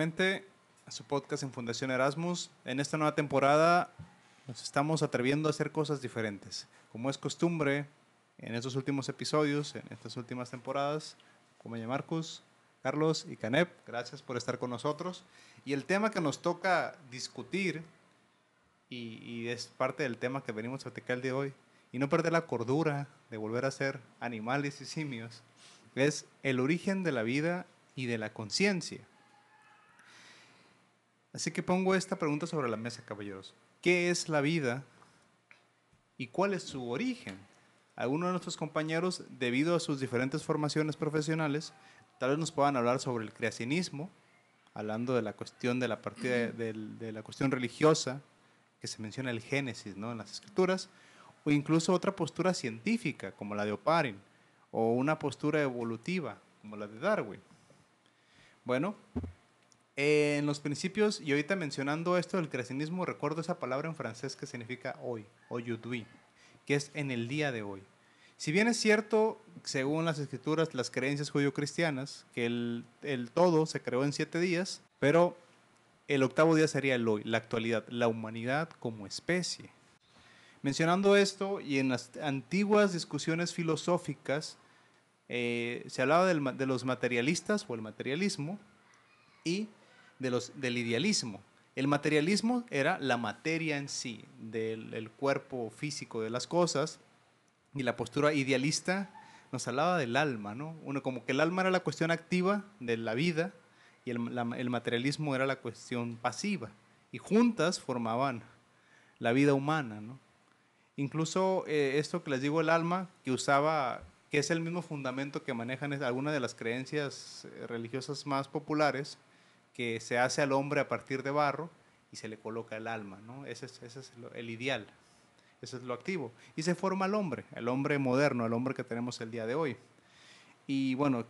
nuevamente a su podcast en Fundación Erasmus. En esta nueva temporada nos estamos atreviendo a hacer cosas diferentes. Como es costumbre en estos últimos episodios, en estas últimas temporadas, como ya Marcus, Carlos y Canep, gracias por estar con nosotros. Y el tema que nos toca discutir, y, es parte del tema que venimos a platicar el día de hoy, y no perder la cordura de volver a ser animales y simios, es el origen de la vida y de la conciencia. Así que pongo esta pregunta sobre la mesa, caballeros. ¿Qué es la vida y cuál es su origen? Algunos de nuestros compañeros, debido a sus diferentes formaciones profesionales, tal vez nos puedan hablar sobre el creacionismo, hablando de la cuestión de la partida de, la cuestión religiosa, que se menciona el Génesis ¿no? en las escrituras, o incluso otra postura científica, como la de Oparin, o una postura evolutiva, como la de Darwin. Bueno, en los principios, y ahorita mencionando esto del creacionismo, recuerdo esa palabra en francés que significa hoy, aujourd'hui, que es en el día de hoy. Si bien es cierto, según las escrituras, las creencias judío-cristianas, que el, el todo se creó en siete días, pero el octavo día sería el hoy, la actualidad, la humanidad como especie. Mencionando esto, y en las antiguas discusiones filosóficas, eh, se hablaba de los materialistas o el materialismo y del idealismo. El materialismo era la materia en sí, del el cuerpo físico de las cosas, y la postura idealista nos hablaba del alma, ¿no? Uno, como que el alma era la cuestión activa de la vida y el materialismo era la cuestión pasiva, y juntas formaban la vida humana, ¿no? Incluso eh, esto que les digo, el alma, que usaba, que es el mismo fundamento que manejan algunas de las creencias eh, religiosas más populares, que se hace al hombre a partir de barro y se le coloca el alma, ¿no? Ese es, ese es lo, el ideal, ese es lo activo. Y se forma el hombre, el hombre moderno, el hombre que tenemos el día de hoy. Y bueno,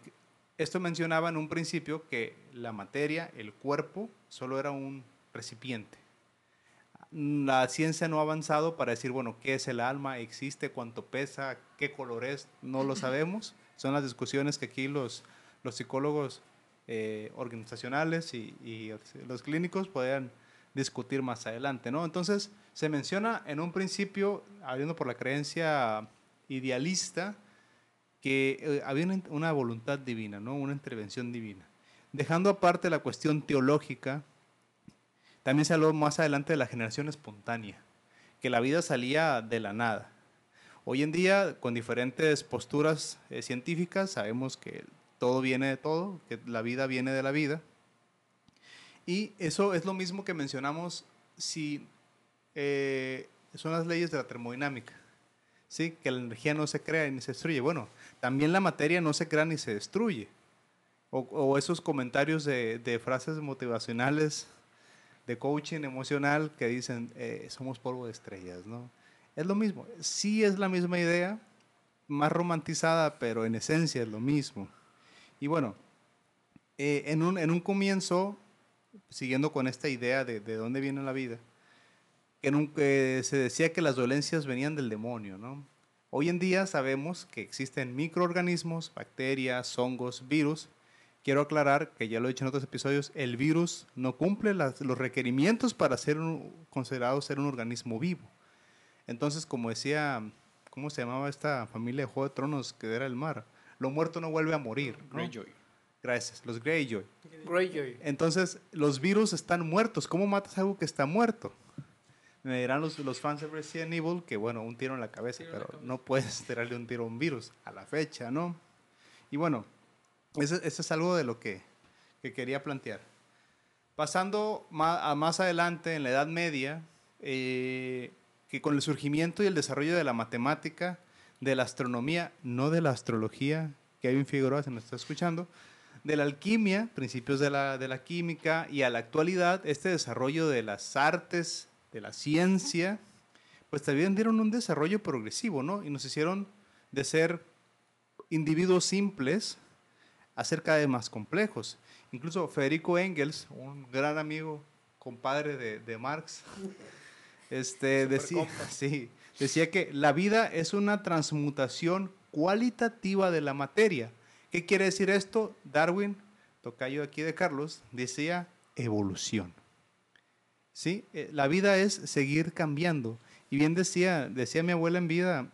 esto mencionaba en un principio que la materia, el cuerpo, solo era un recipiente. La ciencia no ha avanzado para decir, bueno, ¿qué es el alma? ¿Existe? ¿Cuánto pesa? ¿Qué color es? No lo sabemos. Son las discusiones que aquí los, los psicólogos eh, organizacionales y, los clínicos puedan discutir más adelante, ¿no? Entonces, se menciona en un principio, habiendo por la creencia idealista, que eh, había una, una, voluntad divina, ¿no? Una intervención divina. Dejando aparte la cuestión teológica, también se habló más adelante de la generación espontánea, que la vida salía de la nada. Hoy en día, con diferentes posturas eh, científicas, sabemos que todo viene de todo, que la vida viene de la vida. Y eso es lo mismo que mencionamos si eh, son las leyes de la termodinámica. ¿sí? Que la energía no se crea ni se destruye. Bueno, también la materia no se crea ni se destruye. O, esos comentarios de, de, frases motivacionales de coaching emocional que dicen, eh, somos polvo de estrellas, ¿no? Es lo mismo. Sí es la misma idea, más romantizada, pero en esencia es lo mismo. Y bueno, eh, en, un, en, un, comienzo, siguiendo con esta idea de, de dónde viene la vida, en un, eh, se decía que las dolencias venían del demonio, ¿no? Hoy en día sabemos que existen microorganismos, bacterias, hongos, virus. Quiero aclarar que ya lo he dicho en otros episodios, el virus no cumple los requerimientos para ser considerado ser un organismo vivo. Entonces, como decía, ¿cómo se llamaba esta familia de Juego de Tronos que era el mar? Lo muerto no vuelve a morir. ¿no? Greyjoy. Gracias, los Greyjoy. Greyjoy. Entonces, los virus están muertos. ¿Cómo matas algo que está muerto? Me dirán los, los fans de Resident Evil que, bueno, un tiro en la cabeza, pero la cabeza. no puedes tirarle un tiro a un virus a la fecha, ¿no? Y bueno, eso, eso es algo de lo que, que quería plantear. Pasando más, a más adelante, en la Edad Media, eh, que con el surgimiento y el desarrollo de la matemática, de la astronomía, no de la astrología, Kevin Figueroa se nos está escuchando, de la alquimia, principios de la, de la química y a la actualidad, este desarrollo de las artes, de la ciencia, pues también dieron un desarrollo progresivo, ¿no? Y nos hicieron de ser individuos simples a ser cada vez más complejos. Incluso Federico Engels, un gran amigo, compadre de, de Marx, este, decía, sí, decía que la vida es una transmutación cualitativa de la materia. ¿Qué quiere decir esto? Darwin, tocayo aquí de Carlos, decía evolución. ¿Sí? Eh, la vida es seguir cambiando. Y bien decía, decía mi abuela en vida,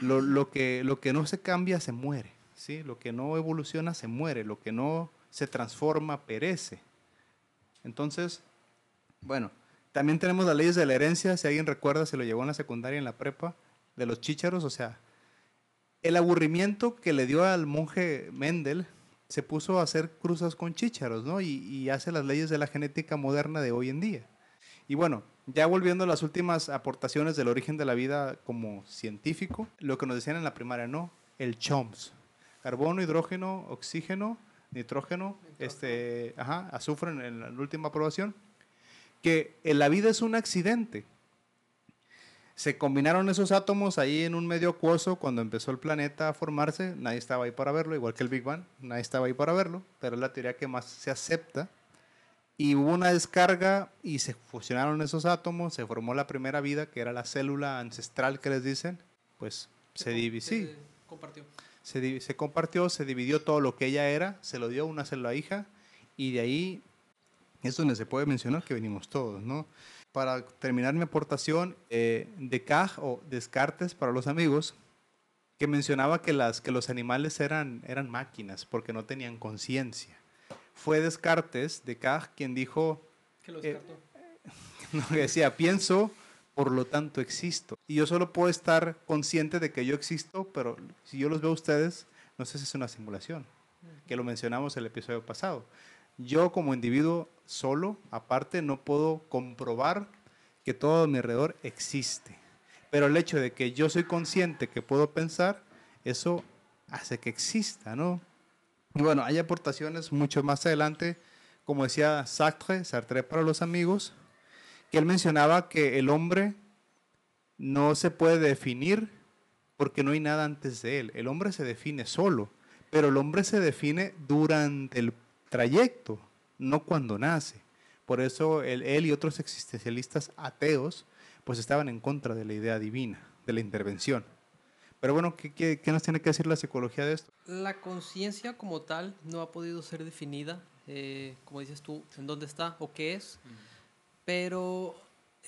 lo, que, lo que no se cambia se muere. ¿sí? Lo que no evoluciona se muere. Lo que no se transforma perece. Entonces, bueno, también tenemos las leyes de la herencia. Si alguien recuerda, se lo llevó en la secundaria, en la prepa, de los chícharos. O sea, el aburrimiento que le dio al monje Mendel se puso a hacer cruzas con chícharos, ¿no? Y, hace las leyes de la genética moderna de hoy en día. Y bueno, ya volviendo a las últimas aportaciones del origen de la vida como científico, lo que nos decían en la primaria, ¿no? El CHOMS. Carbono, hidrógeno, oxígeno, nitrógeno, este, ajá, azufre en la última aprobación. Que la vida es un accidente se combinaron esos átomos ahí en un medio acuoso cuando empezó el planeta a formarse. Nadie estaba ahí para verlo, igual que el Big Bang, nadie estaba ahí para verlo, pero es la teoría que más se acepta. Y hubo una descarga y se fusionaron esos átomos, se formó la primera vida, que era la célula ancestral que les dicen. Pues se, dividió. Se compartió. Se, se compartió, se dividió todo lo que ella era, se lo dio una célula hija, y de ahí es donde se puede mencionar que venimos todos, ¿no? para terminar mi aportación, eh, Descartes o Descartes para los amigos, que mencionaba que, las, que los animales eran, eran máquinas porque no tenían conciencia. Fue Descartes, Descartes, quien dijo... Que lo eh, no, decía, pienso, por lo tanto existo. Y yo solo puedo estar consciente de que yo existo, pero si yo los veo a ustedes, no sé si es una simulación, que lo mencionamos el episodio pasado. Yo como individuo solo, aparte, no puedo comprobar que todo a mi alrededor existe. Pero el hecho de que yo soy consciente que puedo pensar, eso hace que exista, ¿no? Y bueno, hay aportaciones mucho más adelante, como decía Sartre, Sartre para los amigos, que él mencionaba que el hombre no se puede definir porque no hay nada antes de él. El hombre se define solo, pero el hombre se define durante el trayecto, no cuando nace. Por eso él, y otros existencialistas ateos pues estaban en contra de la idea divina, de la intervención. Pero bueno, ¿qué, nos tiene que decir la psicología de esto? La conciencia como tal no ha podido ser definida, eh, como dices tú, en dónde está o qué es, pero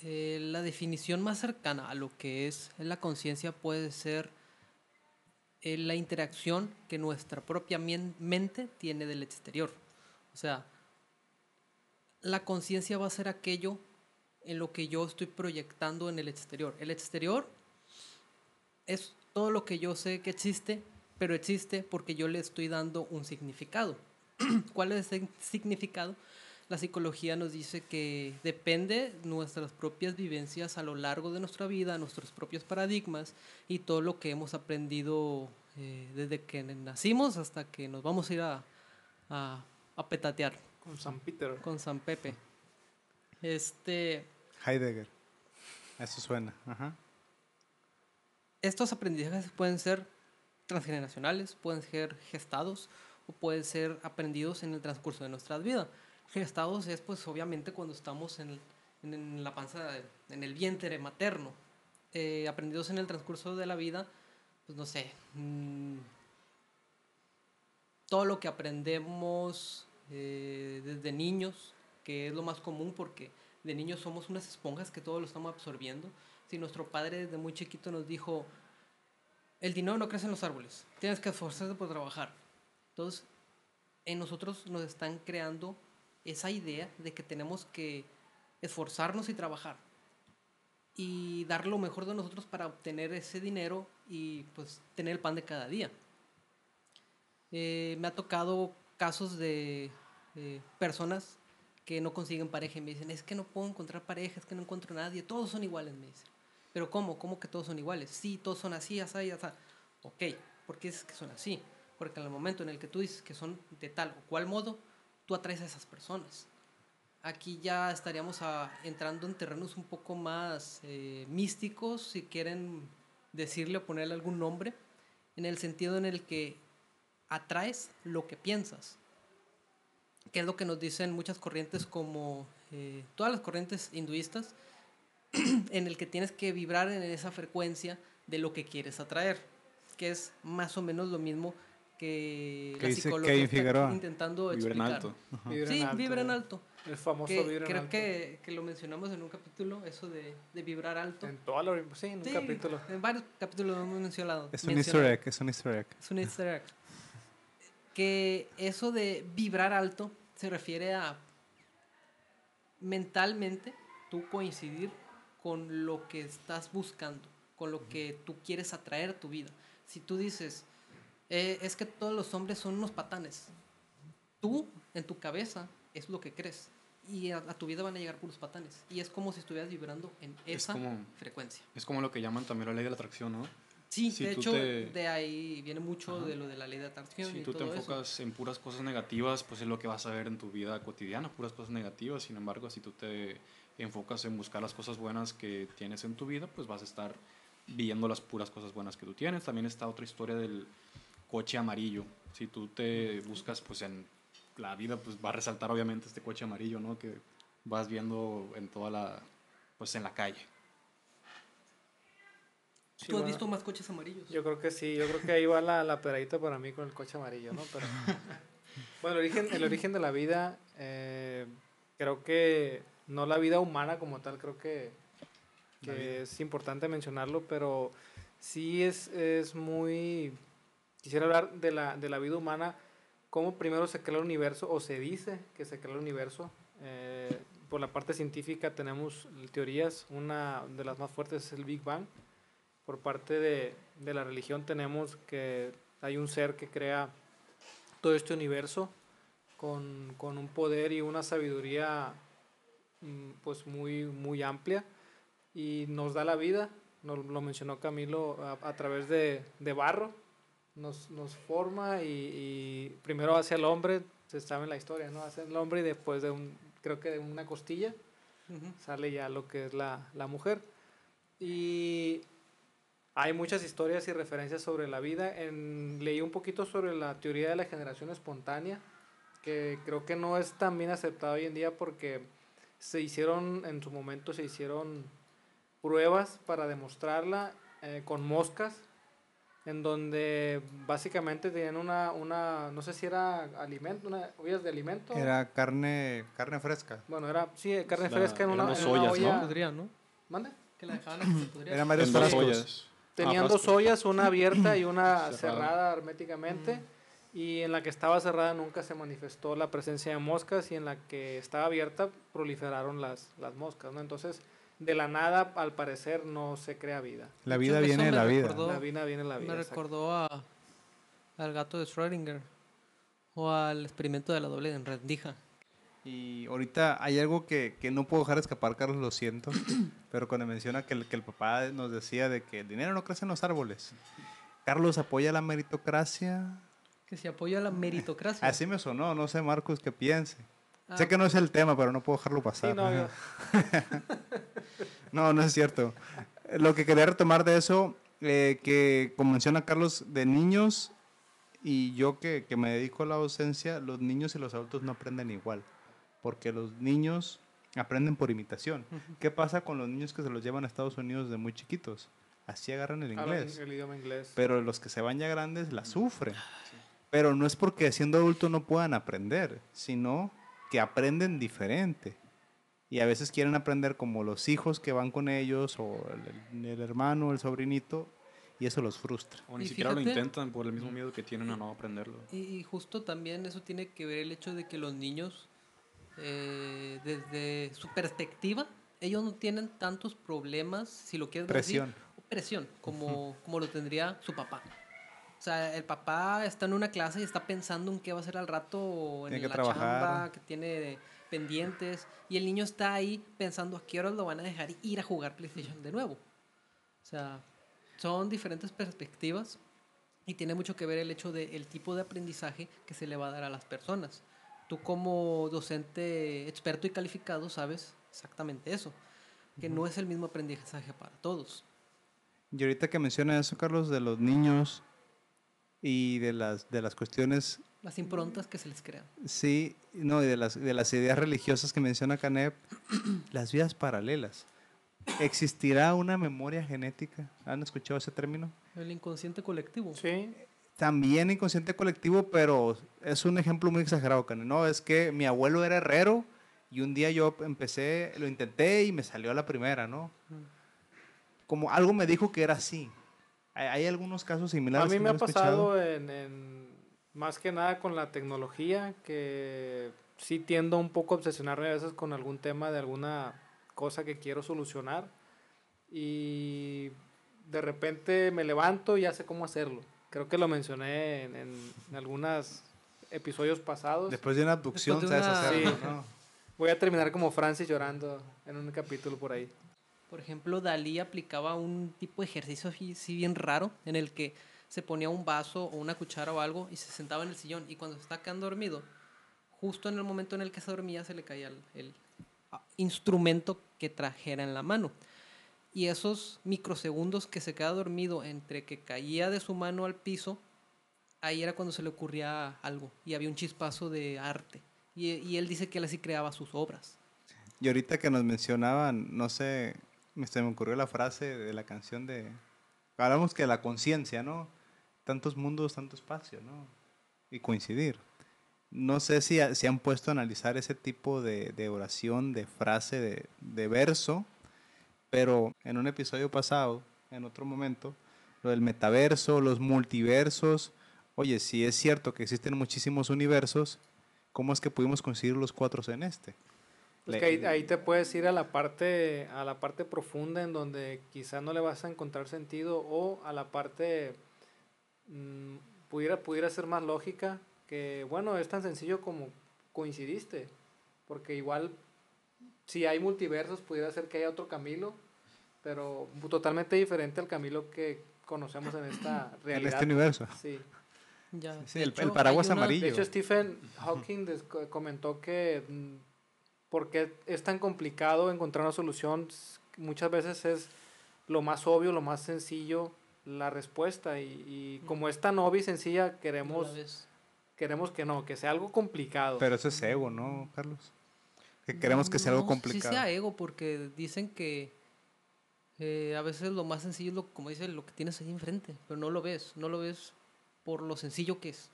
eh, la definición más cercana a lo que es la conciencia puede ser eh, la interacción que nuestra propia mente tiene del exterior. O sea, la conciencia va a ser aquello en lo que yo estoy proyectando en el exterior. El exterior es todo lo que yo sé que existe, pero existe porque yo le estoy dando un significado. ¿Cuál es ese significado? La psicología nos dice que depende de nuestras propias vivencias a lo largo de nuestra vida, nuestros propios paradigmas y todo lo que hemos aprendido eh, desde que nacimos hasta que nos vamos a ir a a petatear. Con San Peter. Con San Pepe. Este. Heidegger. Eso suena. Ajá. Estos aprendizajes pueden ser transgeneracionales, pueden ser gestados o pueden ser aprendidos en el transcurso de nuestra vida. Gestados es pues obviamente cuando estamos en, en la panza, en el vientre materno. Eh, aprendidos en el transcurso de la vida, pues no sé, mm, todo lo que aprendemos eh, desde niños, que es lo más común porque de niños somos unas esponjas que todo lo estamos absorbiendo. Si nuestro padre desde muy chiquito nos dijo, el dinero no crece en los árboles, tienes que esforzarte por trabajar. Entonces, en nosotros nos están creando esa idea de que tenemos que esforzarnos y trabajar y dar lo mejor de nosotros para obtener ese dinero y pues tener el pan de cada día. Eh, me ha tocado casos de personas que no consiguen pareja y me dicen, es que no puedo encontrar pareja, es que no encuentro a nadie, todos son iguales, me dicen. Pero ¿cómo? ¿Cómo que todos son iguales? Sí, todos son así, así, así. Ok, ¿por qué dices que son así? Porque en el momento en el que tú dices que son de tal o cual modo, tú atraes a esas personas. Aquí ya estaríamos entrando en terrenos un poco más eh, místicos, si quieren decirle o ponerle algún nombre, en el sentido en el que atraes lo que piensas, que es lo que nos dicen muchas corrientes como eh, todas las corrientes hinduistas, en el que tienes que vibrar en esa frecuencia de lo que quieres atraer, que es más o menos lo mismo que la psicología está intentando explicar. En alto. Sí, vibra en alto. El famoso Que, vibrar creo alto. que, que lo mencionamos en un capítulo, eso de, de vibrar alto. En toda la... Sí, en un Sí, capítulo. En varios capítulos lo hemos mencionado. Es un mencionado. easter egg, es un easter egg. Es un easter egg. Que eso de vibrar alto se refiere a mentalmente tú coincidir con lo que estás buscando, con lo que tú quieres atraer a tu vida. Si tú dices, "Eh, es que todos los hombres son unos patanes, tú en tu cabeza es lo que crees y a, a tu vida van a llegar puros patanes. Y es como si estuvieras vibrando en Es esa como- frecuencia. Es como lo que llaman también la ley de la atracción, ¿no? Sí, Si de hecho, te- de ahí viene mucho Ajá. de lo de la ley de atracción Si y tú te todo eso. enfocas en puras cosas negativas, pues es lo que vas a ver en tu vida cotidiana, puras cosas negativas. Sin embargo, si tú te enfocas en buscar las cosas buenas que tienes en tu vida, pues vas a estar viendo las puras cosas buenas que tú tienes. También está otra historia del coche amarillo. Si tú te buscas, pues en la vida, pues va a resaltar obviamente este coche amarillo, ¿no? Que vas viendo en toda la, pues en la calle. Sí, ¿Tú has bueno, visto más coches amarillos? Yo creo que sí, yo creo que ahí va la, la pedradita para mí con el coche amarillo, ¿no? Pero, bueno, el origen, el origen de la vida, eh, creo que no la vida humana como tal, creo que, que es importante mencionarlo, pero sí es, es muy... Quisiera hablar de la, de la vida humana, cómo primero se crea el universo, o se dice que se crea el universo. Eh, por la parte científica tenemos teorías, una de las más fuertes es el Big Bang por parte de, de la religión tenemos que hay un ser que crea todo este universo con, con un poder y una sabiduría mm, pues muy, muy amplia y nos da la vida, nos, lo mencionó Camilo, a, a través de, de barro, nos, nos forma y, y primero hace al hombre, se sabe en la historia, ¿no? Hace al hombre y después de un, creo que de una costilla, Ujú. sale ya lo que es la, la mujer. Y hay muchas historias y referencias sobre la vida. En, leí un poquito sobre la teoría de la generación espontánea, que creo que no es tan bien aceptada hoy en día porque se hicieron, en su momento se hicieron pruebas para demostrarla eh, con moscas, en donde básicamente tenían una, una no sé si era alimento, una ollas de alimento. Era carne, carne fresca. Bueno, era, sí, carne La- fresca en una, en una ollas, ¿no? olla. Podría, ¿no? ¿Mande? Que la dejaban a que se pudriera. Eran varios frascos. Tenían Ah, dos ollas, una abierta y una Cerrada. cerrada herméticamente. Y en la que estaba cerrada nunca se manifestó la presencia de moscas y en la que estaba abierta proliferaron las, las moscas, ¿no? Entonces, de la nada, al parecer, no se crea vida. La De vida viene de la vida. recordó- La vida viene en la vida. Me recordó a, al gato de Schrödinger o al experimento de la doble rendija. Y ahorita hay algo que, que no puedo dejar escapar, Carlos, lo siento. pero cuando menciona que el, que el papá nos decía de que el dinero no crece en los árboles. Carlos apoya la meritocracia. Que se apoya la meritocracia. Así me sonó, no sé, Marcos, qué piense. Ah, Sé que no es el tema, pero no puedo dejarlo Sí, pasar. No, no es cierto. Lo que quería retomar de eso, eh, que como menciona Carlos, de niños y yo que, que me dedico a la docencia, los niños y los adultos no aprenden igual, porque los niños aprenden por imitación. ¿Qué pasa con los niños que se los llevan a Estados Unidos de muy chiquitos? Así agarran el inglés. el idioma inglés. Pero los que se van ya grandes la sufren. Pero no es porque siendo adulto no puedan aprender, sino que aprenden diferente. Y a veces quieren aprender como los hijos que van con ellos, o el, el hermano, el sobrinito, y eso los frustra. O ni Y siquiera lo intentan por el mismo miedo que tienen a no aprenderlo. Y, y justo también eso tiene que ver el hecho de que los niños, eh, desde su perspectiva, ellos no tienen tantos problemas, si lo quieres ver así, Presión. presión, como, como lo tendría su papá. O sea, el papá está en una clase y está pensando en qué va a hacer al rato, o en Tiene que la trabajar. chamba, que tiene pendientes, y el niño está ahí pensando a qué horas lo van a dejar ir a jugar PlayStation de nuevo. O sea, son diferentes perspectivas y tiene mucho que ver el hecho del tipo de aprendizaje que se le va a dar a las personas. Tú como docente experto y calificado sabes exactamente eso, que no es el mismo aprendizaje para todos. Y ahorita que menciona eso, Carlos, de los niños y de las, de las cuestiones Las improntas que se les crean. Sí, no, y de las, de las ideas religiosas que menciona Canep, las vidas paralelas. ¿Existirá una memoria genética? ¿Han escuchado ese término? El inconsciente colectivo. Sí, También inconsciente colectivo, pero es un ejemplo muy exagerado, Canep. No, es que mi abuelo era herrero Y un día yo empecé, lo intenté y me salió a la primera, ¿no? Como algo me dijo que era así. Hay, hay algunos casos similares. A mí me ha pasado en, en- más que nada con la tecnología, que sí tiendo un poco a obsesionarme a veces con algún tema de alguna cosa que quiero solucionar y de repente me levanto y ya sé cómo hacerlo. Creo que lo mencioné en, en, en algunos episodios pasados. Después de una abducción, de sabes una- hacerlo, Sí. ¿no? Voy a terminar como Francis llorando en un capítulo por ahí. Por ejemplo, Dalí aplicaba un tipo de ejercicio así sí bien raro en el que se ponía un vaso o una cuchara o algo y se sentaba en el sillón y cuando se está quedando dormido, justo en el momento en el que se dormía se le caía el, el, ah, instrumento que trajera en la mano. Y esos microsegundos que se queda dormido entre que caía de su mano al piso, ahí era cuando se le ocurría algo y había un chispazo de arte. Y, él dice que él así creaba sus obras. Y ahorita que nos mencionaban, no sé, se me ocurrió la frase de la canción de... Hablamos que la conciencia, ¿no? Tantos mundos, tanto espacio, ¿no? Y coincidir. No sé si, si han puesto a analizar ese tipo de, de oración, de frase, de, de verso, pero en un episodio pasado, en otro momento, lo del metaverso, los multiversos, oye, si es cierto que existen muchísimos universos, ¿cómo es que pudimos conseguir los cuatro en este? Pues que ahí, ahí te puedes ir a la parte a la parte profunda en donde quizá no le vas a encontrar sentido o a la parte mm, pudiera pudiera ser más lógica que bueno es tan sencillo como coincidiste porque igual si hay multiversos pudiera ser que haya otro Camilo pero totalmente diferente al Camilo que conocemos en esta En realidad este universo. sí Ya, Sí, de el- hecho, el paraguas una- amarillo. de hecho, Stephen Hawking comentó que mm, por qué es tan complicado encontrar una solución, muchas veces es lo más obvio, lo más sencillo, la respuesta. Y, y como es tan obvia y sencilla, queremos, queremos que no, que sea algo complicado. Pero eso es ego, ¿no, Carlos? Que queremos que sea algo No, complicado. Sí sea ego, porque dicen que eh, a veces lo más sencillo es lo, como dice, lo que tienes ahí enfrente, pero no lo ves, no lo ves por lo sencillo que es.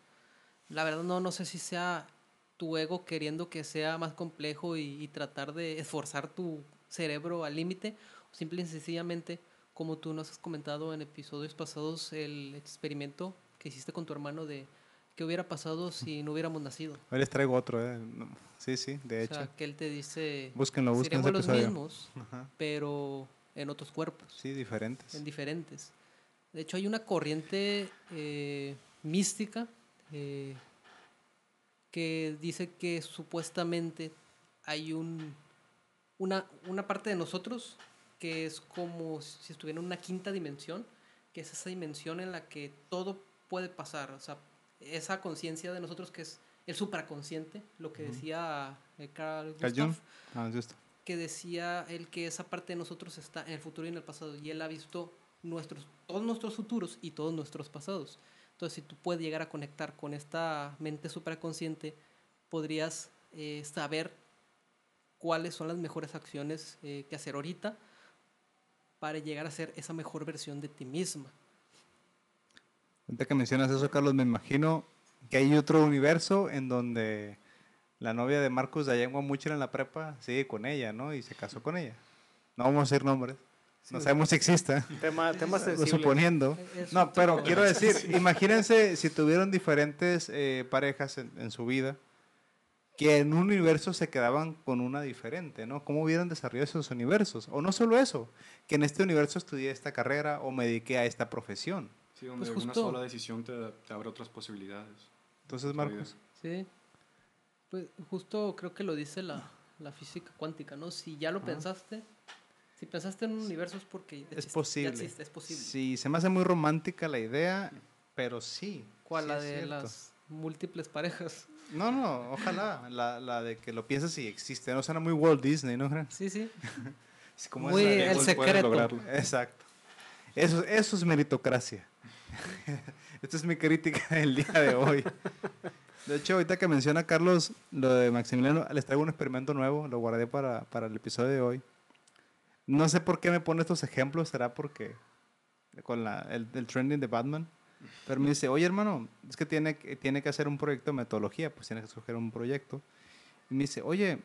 La verdad no, no sé si sea tu ego queriendo que sea más complejo y, y tratar de esforzar tu cerebro al límite, o simple y sencillamente, como tú nos has comentado en episodios pasados, el experimento que hiciste con tu hermano de qué hubiera pasado si no hubiéramos nacido. Hoy les traigo otro, ¿eh? Sí, sí, de O hecho. sea, que él te dice, Búsquenlo, busquen ese seremos los mismos, Ajá. pero en otros cuerpos, Sí, diferentes. en diferentes. De hecho, hay una corriente eh, mística eh, que dice que supuestamente hay un, una, una parte de nosotros que es como si estuviera en una quinta dimensión, que es esa dimensión en la que todo puede pasar. O sea, esa conciencia de nosotros que es el supraconsciente, lo que decía eh, Carl Gustav, Jung. Ah, que decía él que esa parte de nosotros está en el futuro y en el pasado y él ha visto nuestros todos nuestros futuros y todos nuestros pasados. Entonces, si tú puedes llegar a conectar con esta mente supraconsciente, podrías eh, saber cuáles son las mejores acciones eh, que hacer ahorita para llegar a ser esa mejor versión de ti misma. Ahorita que mencionas eso, Carlos, me imagino que hay otro universo en donde la novia de Marcos de Ayangua Mucher en la prepa sigue con ella, ¿no? Y se casó con ella. No vamos a decir nombres. No Sí, sabemos si exista. tema, tema suponiendo. Es No, pero quiero decir, imagínense si tuvieron diferentes eh, parejas en, en su vida que en un universo se quedaban con una diferente, ¿no? ¿Cómo hubieran desarrollado esos universos? O no solo eso, que en este universo estudié esta carrera o me dediqué a esta profesión. Sí, donde Pues una justo- sola decisión te, te abre otras posibilidades. Entonces, Marcos, Sí. Pues justo creo que lo dice la, la física cuántica, ¿no? Si ya lo pensaste, si pensaste en un universo es porque es existe- ya posible. existe, es posible. Sí, se me hace muy romántica la idea, pero sí. ¿Cuál? sí la de cierto. las múltiples parejas. No, no, ojalá. La, la de que lo piensas y existe. No suena muy Walt Disney, ¿no? Sí, sí. Es como Muy el secreto. Exacto. Eso, eso es meritocracia. Esta es mi crítica del día de hoy. De hecho, ahorita que menciona Carlos lo de Maximiliano, les traigo un experimento nuevo, lo guardé para, para el episodio de hoy. No sé por qué me pone estos ejemplos, será porque con la, el, trending de Batman. Pero me dice, oye hermano, es que tiene, tiene que hacer un proyecto de metodología, pues tiene que escoger un proyecto. Y me dice, oye,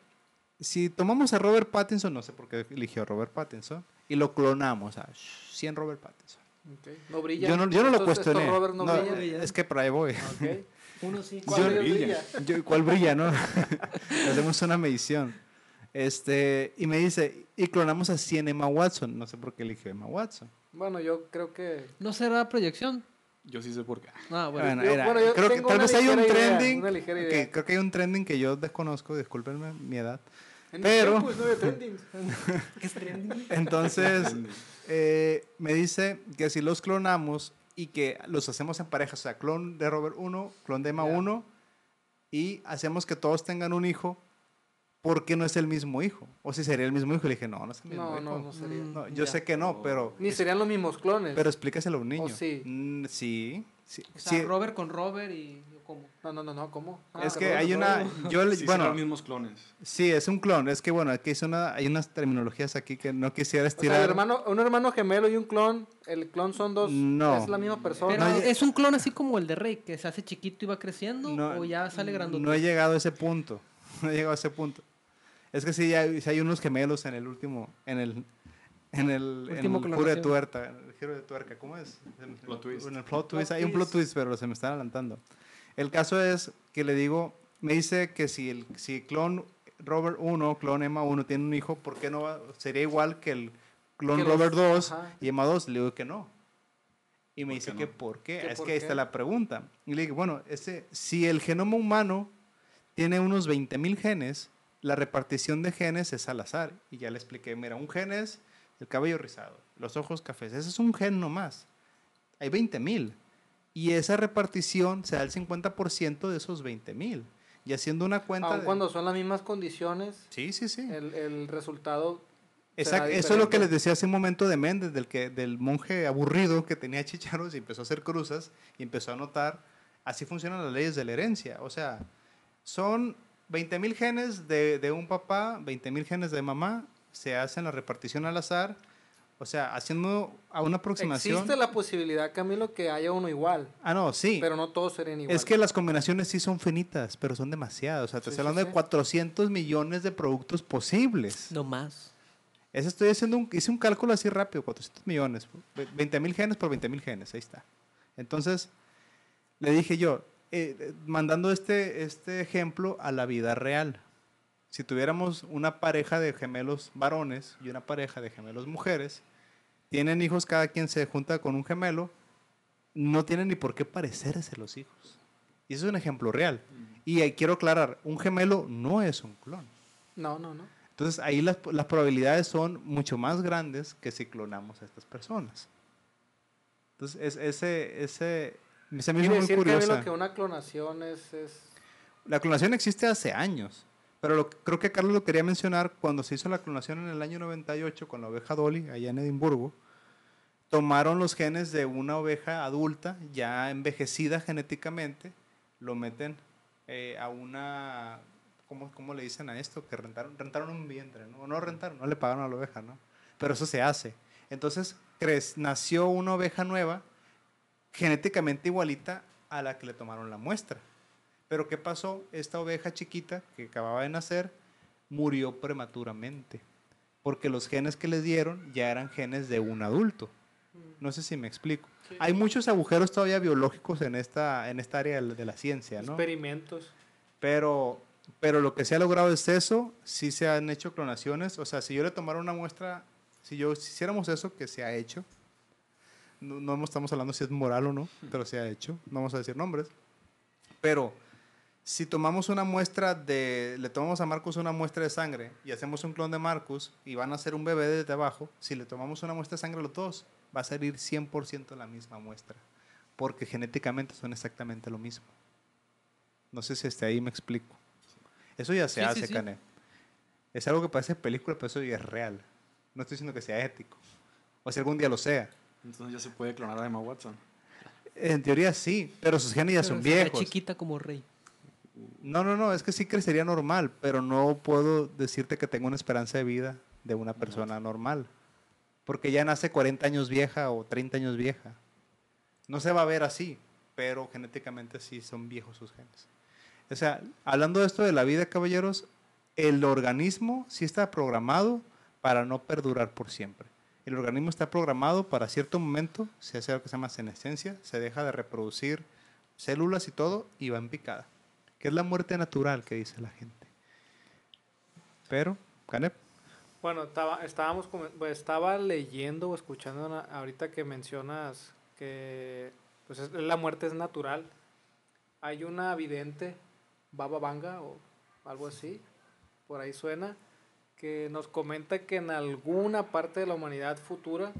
si tomamos a Robert Pattinson, no sé por qué eligió a Robert Pattinson, y lo clonamos a 100 Robert Pattinson. Ok. No brilla. Yo no, yo no lo cuestioné. Robert no, No, brillan. es que por ahí voy. Ok. Uno sí. ¿Cuál Yo- brilla. brilla? Yo, ¿Cuál brilla, no? Hacemos una medición. Este, y me dice, y clonamos a 100 Emma Watson. No sé por qué eligió Emma Watson. Bueno, yo creo que. ¿No será proyección? Yo sí sé por qué. Ah, bueno. Bueno, yo- era- bueno, yo creo que tal vez hay un idea, trending. creo que hay un trending que yo desconozco, discúlpenme mi edad. En Pero- Pues no trending. ¿Qué es trending? Entonces, eh, me dice que si los clonamos y que los hacemos en pareja, o sea, clon de Robert 1, clon de Emma Ya. 1, y hacemos que todos tengan un hijo, ¿por qué no es el mismo hijo? O si sería el mismo hijo, le dije, no, no es el mismo No, hijo. no, no sería. Mm. No, yo Ya. sé que no, pero, Ni serían los mismos clones. pero explícaselo a un niño. sí? Mm, sí, sí, O sea, sí. Robert con Robert y ¿cómo? No, no, no, no, ¿cómo? es Ah, que Robert, hay una, yo, Sí, bueno, los mismos clones. sí, es un clon, es que bueno, aquí es una, hay unas terminologías aquí que no quisiera O sea, estirar. el hermano, un hermano gemelo y un clon. El clon son dos. No. Es la misma persona. Pero no, es un clon así como el de Rey, que se hace chiquito y va creciendo, No, o ya sale grandote. No he llegado a ese punto. No he llegado a ese punto. Es que sí, hay, sí hay unos gemelos en el último, en el, en el, en Último el giro de tuerca, en el giro de tuerca, ¿cómo es? En, Plot twist. En el plot twist, Plot hay un plot twist, pero se me están adelantando. El caso es que le digo, me dice que si el si clon Robert 1, clon Emma 1 tiene un hijo, ¿por qué no va- sería igual que el clon Que los- Robert 2 ajá. y Emma 2? Le digo que no. Y me ¿Por dice que por qué. ¿Que Es por que ahí qué? está la pregunta. Y le digo, bueno, ese, si el genoma humano tiene unos 20.000 genes, la repartición de genes es al azar. Y ya le expliqué, mira, un gen es el cabello rizado, los ojos cafés. Ese es un gen nomás. Hay 20.000. Y esa repartición se da el 50% de esos 20.000. Y haciendo una cuenta... Aun de- cuando son las mismas condiciones, Sí, sí, sí. el, el resultado. Exacto, eso es lo que les decía hace un momento de Méndez, del, que, del monje aburrido que tenía chicharos y empezó a hacer cruzas y empezó a notar, así funcionan las leyes de la herencia. O sea, son 20 mil genes de, de un papá, 20 mil genes de mamá, se hacen la repartición al azar, o sea, haciendo a una aproximación... Existe la posibilidad, Camilo, que haya uno igual, Ah, no, sí. pero no todos serían iguales. Es que las combinaciones sí son finitas, pero son demasiadas. O sea, te Sí, estoy hablando sí. de 400 millones de productos posibles. No más. Ese estoy haciendo un, hice un cálculo así rápido, 400 millones, 20 mil genes por 20 mil genes, ahí está. Entonces, le dije yo, eh, eh, mandando este, este ejemplo a la vida real. Si tuviéramos una pareja de gemelos varones y una pareja de gemelos mujeres, tienen hijos, cada quien se junta con un gemelo, no tienen ni por qué parecerse los hijos. Y eso es un ejemplo real. Y ahí quiero aclarar, un gemelo no es un clon. No, no, no. Entonces ahí las, las probabilidades son mucho más grandes que si clonamos a estas personas. Entonces es, ese, ese, se me hizo muy decir, curiosa. Que una clonación es... es... La clonación existe hace años, pero lo- creo que Carlos lo quería mencionar cuando se hizo la clonación en el año 98 con la oveja Dolly, allá en Edimburgo. Tomaron los genes de una oveja adulta, ya envejecida genéticamente, lo meten eh, a una... ¿cómo, ¿Cómo le dicen a esto? Que rentaron, rentaron un vientre, ¿no? No rentaron, no le pagaron a la oveja, ¿no? Pero eso se hace. Entonces, cres- nació una oveja nueva, genéticamente igualita a la que le tomaron la muestra. Pero ¿qué pasó? Esta oveja chiquita que acababa de nacer murió prematuramente, porque los genes que les dieron ya eran genes de un adulto. No sé si me explico. Hay muchos agujeros todavía biológicos en esta, en esta área de la- de la ciencia, ¿no? Experimentos. Pero, pero lo que se ha logrado es eso, sí se han hecho clonaciones, o sea, si yo le tomara una muestra, si yo si hiciéramos eso, que se ha hecho, no, no estamos hablando si es moral o no, pero se ha hecho, no vamos a decir nombres, pero si tomamos una muestra de, le tomamos a Marcus una muestra de sangre y hacemos un clon de Marcus y van a hacer un bebé desde abajo, si le tomamos una muestra de sangre a los dos, va a salir 100% la misma muestra, porque genéticamente son exactamente lo mismo. No sé si hasta ahí me explico. Eso ya se Sí, hace, sí. Es algo que parece película, pero eso ya es real. No estoy diciendo que sea ético. O si algún día lo sea. Entonces ya se puede clonar a Emma Watson. En teoría sí, pero sus genes ya Pero son sería viejos. chiquita como Rey. No, no, no, es que sí crecería normal, pero no puedo decirte que tengo una esperanza de vida de una persona normal. Porque ya nace 40 años vieja o 30 años vieja. No se va a ver así, pero genéticamente sí son viejos sus genes. O sea, hablando de esto de la vida, caballeros, el organismo sí está programado para no perdurar por siempre. El organismo está programado para cierto momento, se hace lo que se llama senescencia, se deja de reproducir células y todo y va en picada. Que es la muerte natural que dice la gente. Pero, Canep, Bueno, estaba, estábamos, pues, estaba leyendo o escuchando ahorita que mencionas que pues, es- la muerte es natural. Hay una vidente, Baba Vanga o algo así, por ahí suena, que nos comenta que en alguna parte de la humanidad futura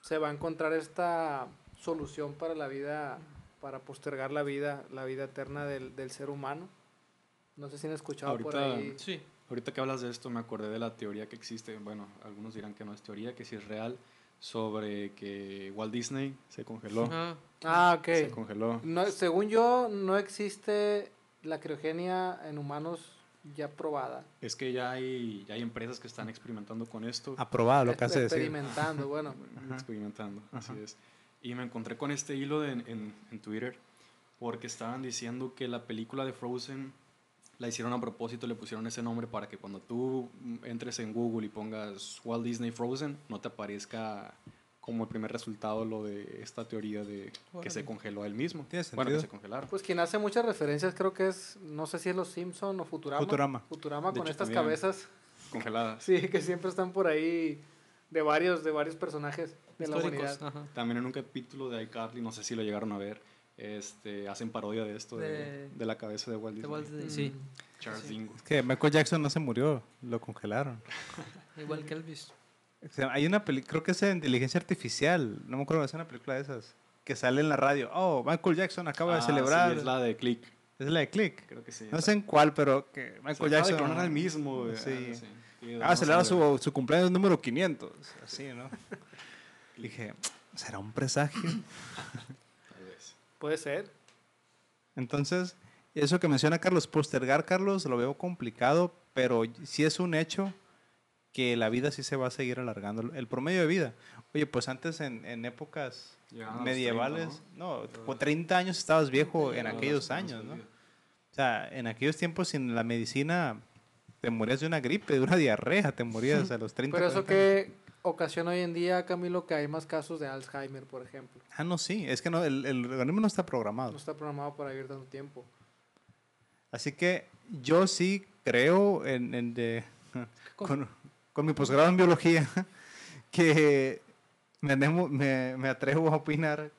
se va a encontrar esta solución para la vida, para postergar la vida, la vida eterna del, del ser humano. No sé si han escuchado por Ahorita- ahí. Sí. Ahorita que hablas de esto, me acordé de la teoría que existe, bueno, algunos dirán que no es teoría, que sí es real, sobre que Walt Disney se congeló. Ah, Ah, ok. Se congeló. No, según yo, no existe la criogenia en humanos ya probada. Es que ya hay, ya hay empresas que están experimentando con esto. aprobado lo que hace decir. Experimentando, bueno. experimentando, así Ajá. es. Y me encontré con este hilo de- en, en Twitter porque estaban diciendo que la película de Frozen la hicieron a propósito, le pusieron ese nombre para que cuando tú entres en Google y pongas Walt Disney Frozen, no te aparezca como el primer resultado lo de esta teoría de que se congeló él mismo. Tiene Bueno, que sentido. se congelaron. Pues quien hace muchas referencias creo que es, no sé si es Los Simpson o Futurama. Futurama. Futurama De con hecho, estas cabezas, Congeladas. sí, que siempre están por ahí de varios, de varios personajes de la humanidad. Ajá. También en un capítulo de iCarly, no sé si lo llegaron a ver, este, hacen parodia de esto, de, De- de la cabeza de Walt De Disney. Walt Disney, Sí, Charles Sí. Dingo. Es que Michael Jackson no se murió, lo congelaron. igual que Elvis. O sea, hay una película, creo que es de inteligencia artificial, no me acuerdo, es una película de esas, que sale en la radio. Oh, Michael Jackson acaba Ah, de sí, celebrar. es la de Click. Es la de Click. Creo que sí. No sé en cuál, pero que Michael Jackson no era el mismo. güey. Sí. Ah, sí. Sí, Ah, celebra su, su cumpleaños número 500. Así, ¿no? Dije, ¿será un presagio? Tal vez. Puede ser. Entonces, eso que menciona Carlos, postergar, Carlos, lo veo complicado, pero sí es un hecho que la vida sí se va a seguir alargando, el promedio de vida. Oye, pues antes en, en épocas Llegaban medievales, 30, no, con 30 años estabas viejo en aquellos los años, 30 ¿no? O sea, en aquellos tiempos sin la medicina te morías de una gripe, de una diarrea, te morías a los 30 Pero eso 40 años. que ocasiona hoy en día, Camilo, que hay más casos de Alzheimer, por ejemplo. Ah, no, sí, es que no, el, el organismo no está programado. No está programado para vivir tanto tiempo. Así que yo sí creo en, en de- con, con mi posgrado en biología que me, me atrevo a opinar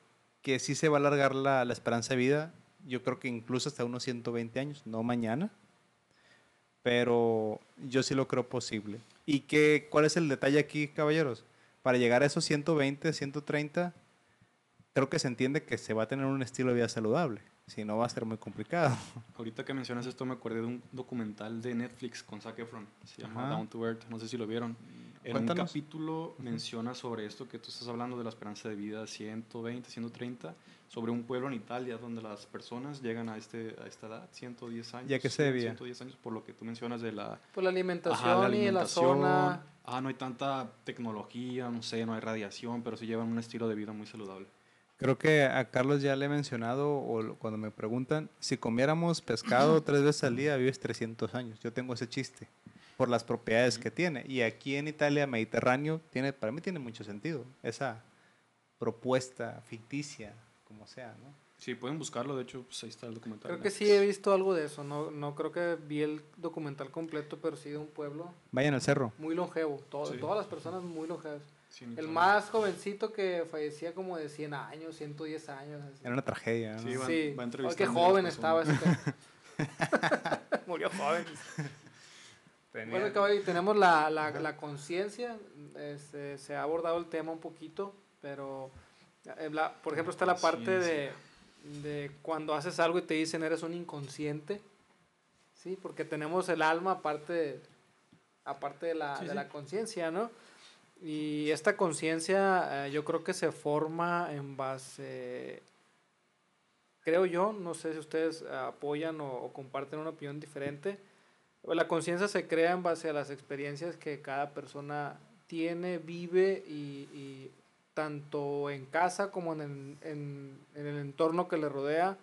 que sí se va a alargar la, la esperanza de vida. Yo creo que incluso hasta unos 120 años, no mañana, pero yo sí lo creo posible. ¿Y qué, cuál es el detalle aquí, caballeros? Para llegar a esos 120, 130, creo que se entiende que se va a tener un estilo de vida saludable. Si no, va a ser muy complicado. Ahorita que mencionas esto, me acordé de un documental de Netflix con Zac Efron. Se llama Ajá. Down to Earth. No sé si lo vieron. En Cuéntanos. un capítulo menciona sobre esto que tú estás hablando de la esperanza de vida 120, 130, sobre un pueblo en Italia donde las personas llegan a, este, a esta edad, 110 años. ¿Y a qué se debía? 110 años, por lo que tú mencionas de la, Por la alimentación Ajá, la y la alimentación. zona. Ah, no hay tanta tecnología, no sé, no hay radiación, pero sí llevan un estilo de vida muy saludable. Creo que a Carlos ya le he mencionado, o cuando me preguntan, si comiéramos pescado tres veces al día, vives 300 años. Yo tengo ese chiste, por las propiedades que tiene. Y aquí en Italia, Mediterráneo, tiene, para mí tiene mucho sentido, esa propuesta ficticia, como sea, ¿no? Sí, pueden buscarlo, de hecho, pues ahí está el documental. Creo que sí he visto algo de eso. No, no creo que vi el documental completo, pero sí de un pueblo Vayan al cerro. muy longevo. Todo, Sí. Todas las personas muy longevas. Sí, El más jovencito que fallecía como de 100 años, 110 años. así. Era una tragedia, ¿no? Sí, va- Sí. va Ay, qué joven estaba ese. Murió joven. Tenía- Bueno, caballo, tenemos la, la, la conciencia. Este, se ha abordado el tema un poquito, pero, la- por ejemplo, está la parte de, de cuando haces algo y te dicen eres un inconsciente. Sí, porque tenemos el alma aparte de, aparte de la, Sí, de sí. la conciencia, ¿no? Y esta conciencia eh, yo creo que se forma en base, creo yo, no sé si ustedes eh, apoyan o, o comparten una opinión diferente, la conciencia se crea en base a las experiencias que cada persona tiene, vive y, y tanto en casa como en el, en- en el entorno que le rodea.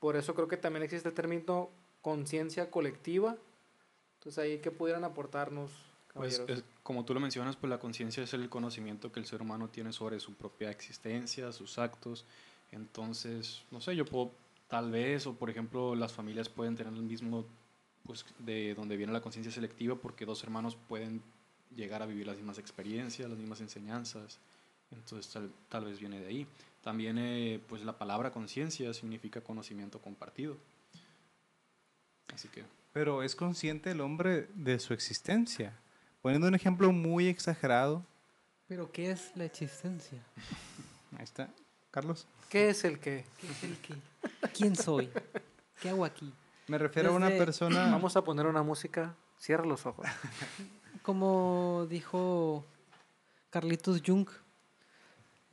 Por eso creo que también existe el término conciencia colectiva, Entonces ahí, ¿qué pudieran aportarnos, Pues es- como tú lo mencionas, pues la conciencia es el conocimiento que el ser humano tiene sobre su propia existencia, sus actos. Entonces, no sé, yo puedo, tal vez, o por ejemplo, las familias pueden tener el mismo, pues de donde viene la conciencia selectiva, porque dos hermanos pueden llegar a vivir las mismas experiencias, las mismas enseñanzas. Entonces, tal, tal vez viene de ahí. También, eh, pues la palabra conciencia significa conocimiento compartido. Así que... Pero es consciente el hombre de su existencia. Poniendo un ejemplo muy exagerado. Pero ¿qué es la existencia? Ahí está. Carlos. ¿Qué es el qué? ¿Qué es el qué? ¿Quién soy? ¿Qué hago aquí? Me refiero a una persona. Vamos a poner una música. Cierra los ojos. Como dijo Carlitos Jung,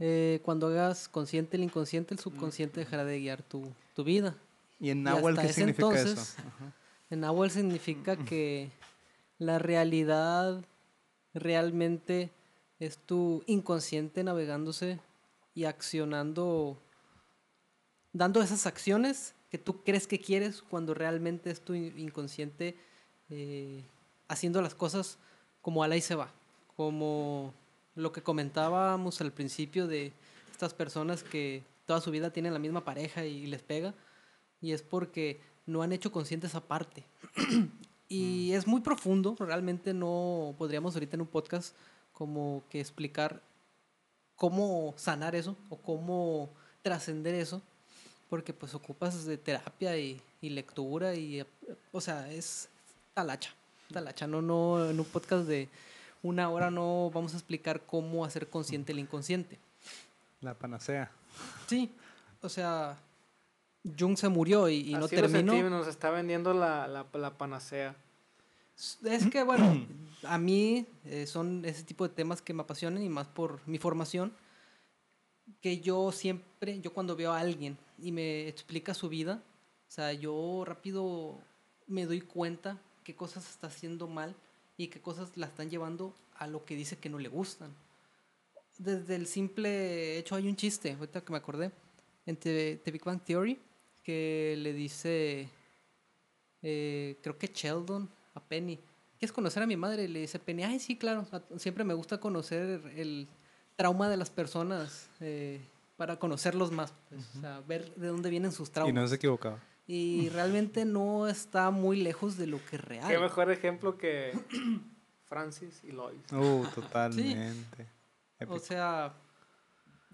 eh, cuando hagas consciente el inconsciente, el subconsciente dejará de guiar tu, tu vida. ¿Y en hasta qué significa entonces, eso? Ajá. En Nahual significa que la realidad realmente es tu inconsciente navegándose y accionando, dando esas acciones que tú crees que quieres cuando realmente es tu in- inconsciente eh, haciendo las cosas como a la y se va. Como lo que comentábamos al principio de estas personas que toda su vida tienen la misma pareja y les pega. Y es porque no han hecho consciente esa parte. y es muy profundo, realmente no podríamos ahorita en un podcast como que explicar cómo sanar eso o cómo trascender eso, porque pues ocupas de terapia y, y lectura y, o sea, es talacha, talacha, no, no, en un podcast de una hora no vamos a explicar cómo hacer consciente el inconsciente. La panacea. Sí, o sea, Jung se murió y, y no lo terminó. sentí, nos está vendiendo la, la, la panacea. Es que, bueno, a mí eh, son ese tipo de temas que me apasionan y más por mi formación, que yo siempre, yo cuando veo a alguien y me explica su vida, o sea, yo rápido me doy cuenta qué cosas está haciendo mal y qué cosas la están llevando a lo que dice que no le gustan. Desde el simple hecho hay un chiste, ahorita que me acordé, en The, The Big Bang Theory, que le dice, eh, creo que Sheldon a Penny, ¿quieres conocer a mi madre? Y le dice Penny, ay, sí, claro, siempre me gusta conocer el trauma de las personas eh, para conocerlos más, pues, o sea, ver de dónde vienen sus Y traumas. no se equivocaba. Y realmente no está muy lejos de lo que es real. Qué mejor ejemplo que Francis y Lois. Uh, totalmente. O Épico. sea,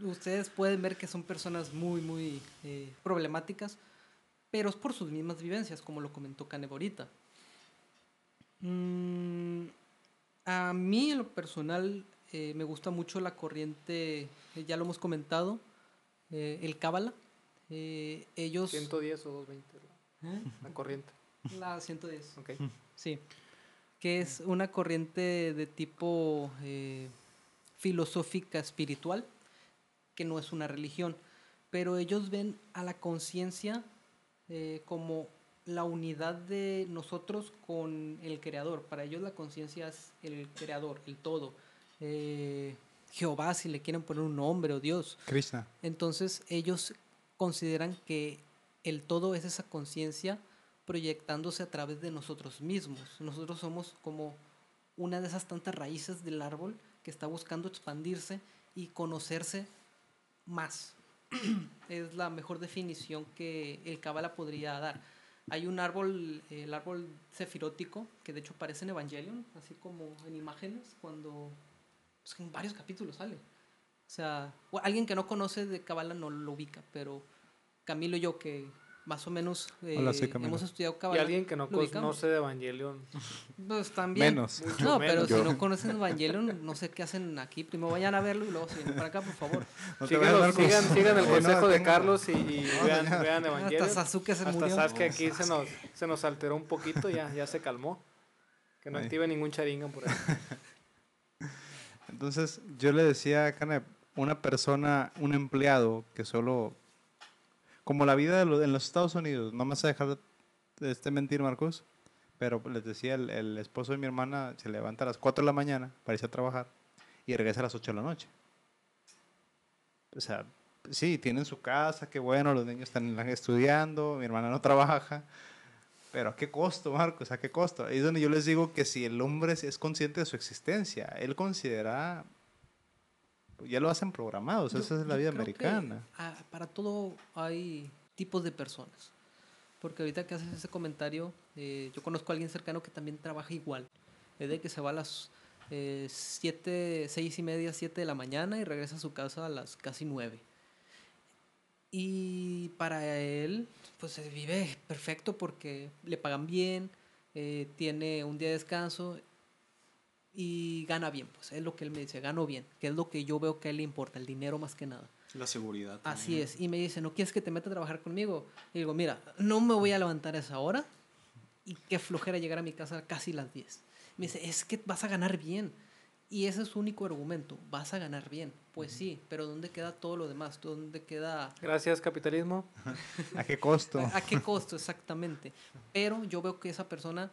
ustedes pueden ver que son personas muy, muy eh, problemáticas, pero es por sus mismas vivencias, como lo comentó Canev ahorita. Mm, a mí, en lo personal, eh, me gusta mucho la corriente, eh, ya lo hemos comentado, eh, el Cábala. Eh, ellos... 110 o 220, ¿Eh? la corriente. La 110. Ok. Sí, que es una corriente de tipo eh, filosófica espiritual, que no es una religión, pero ellos ven a la conciencia eh, como la unidad de nosotros con el creador. Para ellos la conciencia es el creador, el todo. Eh, Jehová, si le quieren poner un nombre, o Dios. Krishna. Entonces ellos consideran que el todo es esa conciencia proyectándose a través de nosotros mismos. Nosotros somos como una de esas tantas raíces del árbol que está buscando expandirse y conocerse más. es la mejor definición que el Kabbalah podría dar. Hay un árbol, el árbol cefirótico, que de hecho aparece en Evangelion, así como en imágenes, cuando pues, en varios capítulos sale. O sea, o alguien que no conoce de Kabbalah no lo ubica, pero Camilo y yo, que más o menos eh, Hola, hemos estudiado Y Kabbalah. alguien que no conoce de Evangelion. Pues también. Menos. Mucho No, menos. pero Yo. si no conocen Evangelion, no sé qué hacen aquí. Primero vayan a verlo y luego siguen para acá, por favor. No con- sigan, sigan el Oye, no, consejo de Carlos y, y vean, vean Evangelion. Hasta Sasuke se Hasta murió. Sasuke aquí se nos, se nos alteró un poquito, ya, ya se calmó. Que no Ay. active ningún charinga por ahí. Entonces, yo le decía a Canep, una persona, un empleado que solo, como la vida en los Estados Unidos, no me vas a dejar de este mentir, Marcos, pero les decía, el, esposo de mi hermana se levanta a las 4 de la mañana para irse a trabajar y regresa a las 8 de la noche. O sea, sí, tienen su casa, qué bueno, los niños están estudiando, mi hermana no trabaja, Pero ¿a qué costo, Marcos? ¿A qué costo? Ahí es donde yo les digo que si el hombre es consciente de su existencia, él considera, ya lo hacen programados, Yo- esa es la vida que, americana. ah, para todo hay tipos de personas. Porque ahorita que haces ese comentario, eh, yo conozco a alguien cercano que también trabaja igual. Es de que se va a las 7, seis y media, 7 de la mañana y regresa a su casa a las casi 9. Y para él, pues se vive perfecto porque le pagan bien, eh, tiene un día de descanso y gana bien. Pues es lo que él me dice, gano bien, que es lo que yo veo que a él le importa, el dinero más que nada. La seguridad. Así es. Y me dice, ¿no quieres que te meta a trabajar conmigo? Y digo, mira, no me voy a levantar a esa hora y qué flojera llegar a mi casa casi las 10. Me dice, es que vas a ganar bien. Y ese es su único argumento, vas a ganar bien. Pues sí, pero ¿dónde queda todo lo demás? ¿Dónde queda... Gracias, capitalismo. ¿A qué costo? ¿A, a qué costo exactamente? Pero yo veo que esa persona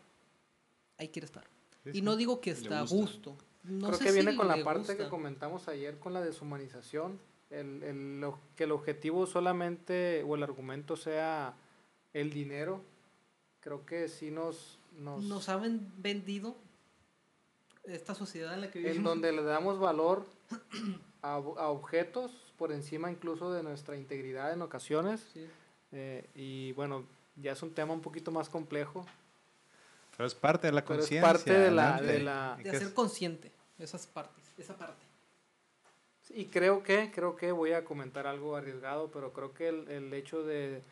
ahí quiere estar. Y no digo que está a gusto. No Creo sé que viene si con la parte que comentamos ayer con la deshumanización. El, el- lo- que el objetivo solamente o el argumento sea el dinero. Creo que sí nos... nos, Nos han vendido esta sociedad en la que vivimos. en donde le damos valor a, a objetos por encima incluso de nuestra integridad en ocasiones. Sí. Eh, y bueno, ya es un tema un poquito más complejo. Pero es parte de la Pero es conciencia. parte de la- de de hacer consciente esas partes, esa parte. Y creo que, creo que voy a comentar algo arriesgado, pero creo que el, el hecho de,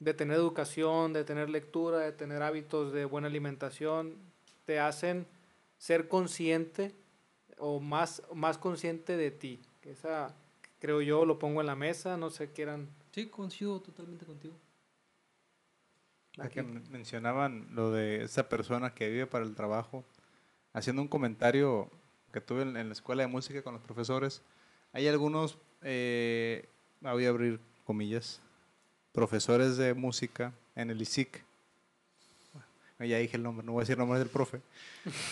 de tener educación, de tener lectura, de tener hábitos de buena alimentación, te hacen ser consciente o más, más consciente de ti. Esa, creo yo, lo pongo en la mesa, no sé qué eran. Sí, coincido totalmente contigo. Que aquí. men- mencionaban lo de esa persona que vive para el trabajo, haciendo un comentario que tuve en, en la escuela de música con los profesores, hay algunos, eh, voy a abrir comillas, profesores de música en el ISIC, bueno, ya dije el nombre, no voy a decir el nombre del profe,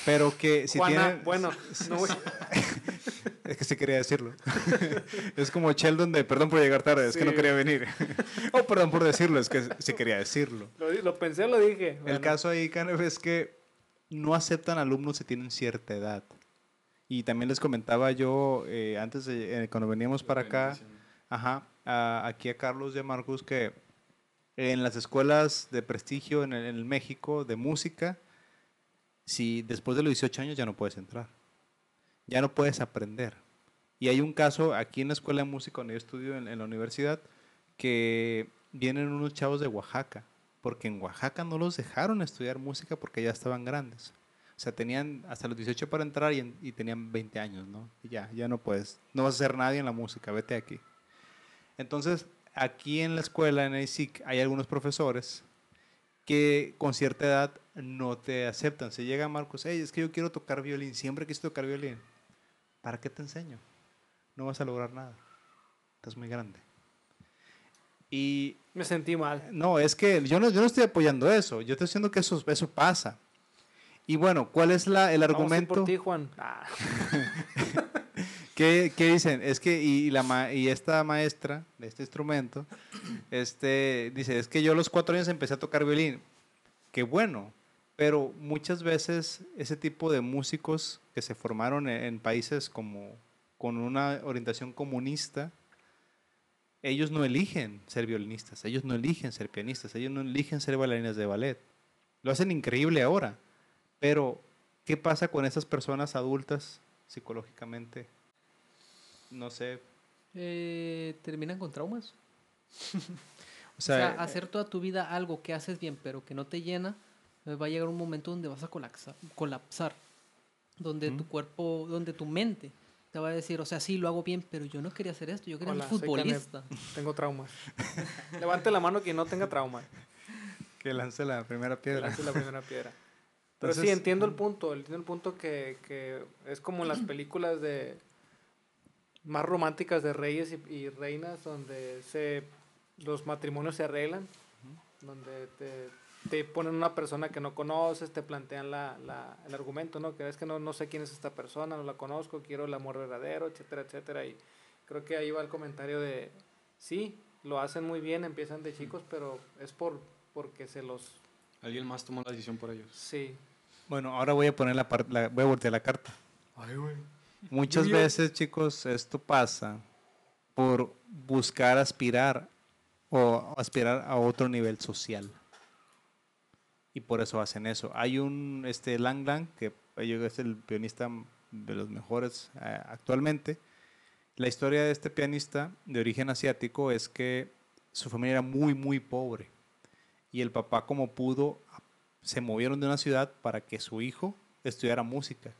pero que si Juana, tienen, bueno, no voy- es que sí quería decirlo. es como Sheldon de perdón por llegar tarde, es que no quería venir. oh, perdón por decirlo, es que sí quería decirlo. lo, lo pensé, lo dije. El caso ahí, Canef, es que no aceptan alumnos si tienen cierta edad. Y también les comentaba yo, eh, antes de, eh, cuando veníamos para acá, ajá, a- aquí a Carlos y a Marcus, que en las escuelas de prestigio en el, en el México de música, si después de los 18 años ya no puedes entrar, ya no puedes aprender. Y hay un caso aquí en la escuela de música donde yo estudio en, la universidad, que vienen unos chavos de Oaxaca, porque en Oaxaca no los dejaron estudiar música porque ya estaban grandes. O sea, tenían hasta los 18 para entrar y, en- y tenían 20 años, ¿no? Y ya, ya no puedes, no vas a ser nadie en la música, vete aquí. Entonces, aquí en la escuela, en ISIC, hay algunos profesores que con cierta edad no te aceptan. Se llega Marcos, hey, es que yo quiero tocar violín, siempre quise tocar violín. ¿Para qué te enseño? No vas a lograr nada. Estás muy grande. Y me sentí mal. no, es que yo no, yo no estoy apoyando eso. Yo estoy diciendo que eso, eso pasa. Y bueno, ¿cuál es la, el Vamos a ir argumento? por ti, Juan. Ah, ¿Qué, qué dicen? Es que, y, la y esta maestra de este instrumento, este, dice, es que yo a los cuatro años empecé a tocar violín. Qué bueno, pero muchas veces ese tipo de músicos que se formaron en, en países como con una orientación comunista, ellos no eligen ser violinistas, ellos no eligen ser pianistas, ellos no eligen ser bailarines de ballet. Lo hacen increíble ahora, pero ¿qué pasa con esas personas adultas psicológicamente? No sé. Eh, terminan con traumas. O O sea, sea, hacer toda tu vida algo que haces bien, pero que no te llena, va a llegar un momento donde vas a colapsar, colapsar donde tu cuerpo, donde tu mente te va a decir, o sea, sí, lo hago bien, pero yo no quería hacer esto, yo quería Hola, ser futbolista. tengo traumas. Levante la mano quien no tenga trauma. que lance la primera que piedra. lance la primera piedra. Pero sí, entiendo el punto. Entiendo el punto que, que es como en las películas de más románticas de reyes y, y reinas, donde se los matrimonios se arreglan, donde te, te ponen una persona que no conoces, te plantean la, la- el argumento, ¿no? Que es que no, no sé quién es esta persona, no la conozco, quiero el amor verdadero, etcétera, etcétera. Y creo que ahí va el comentario de, sí, lo hacen muy bien, empiezan de chicos, pero es por porque se los Alguien más tomó la decisión por ellos. Sí. Bueno, ahora voy a poner la, la- voy a voltear la carta. Ay, güey. Muchas veces, chicos, esto pasa por buscar aspirar o aspirar a otro nivel social. Y por eso hacen eso. Hay un este Lang Lang, que es el pianista de los mejores eh, actualmente. La historia de este pianista de origen asiático es que su familia era muy, muy pobre. Y el papá, como pudo, se movieron de una ciudad para que su hijo estudiara música.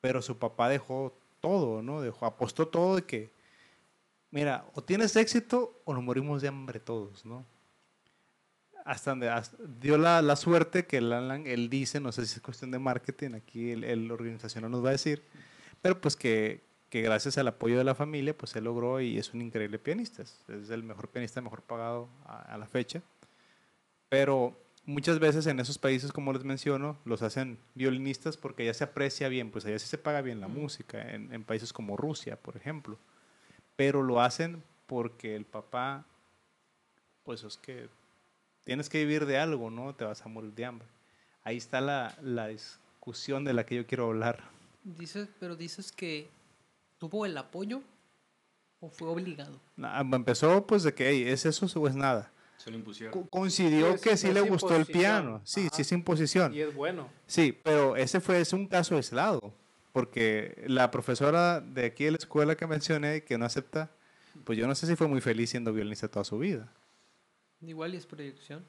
Pero su papá dejó todo, ¿no? Dejó, apostó todo de que, mira, o tienes éxito o nos morimos de hambre todos, ¿no? Hasta donde hasta- dio la, la suerte que el Alan, él dice, no sé si es cuestión de marketing, aquí el, el organizacional nos va a decir, pero pues que, que gracias al apoyo de la familia, pues él logró y es un increíble pianista, es, es el mejor pianista, mejor pagado a, a la fecha. Pero muchas veces en esos países, como les menciono, los hacen violinistas porque ya se aprecia bien, pues allá sí se paga bien la música, en, en países como Rusia, por ejemplo. Pero lo hacen porque el papá, pues es que tienes que vivir de algo, ¿no? Te vas a morir de hambre. Ahí está la, la discusión de la que yo quiero hablar. Dices, pero dices que tuvo el apoyo o fue obligado. Na- Empezó pues de que, hey, ¿es eso o es nada? Se lo impusieron. Co- Coincidió Es- que sí le gustó el piano. Sí, Ajá. sí es imposición. Y es bueno. Sí, pero ese fue es un caso aislado, porque la profesora de aquí de la escuela que mencioné, que no acepta, pues yo no sé si fue muy feliz siendo violinista toda su vida. Igual y es proyección.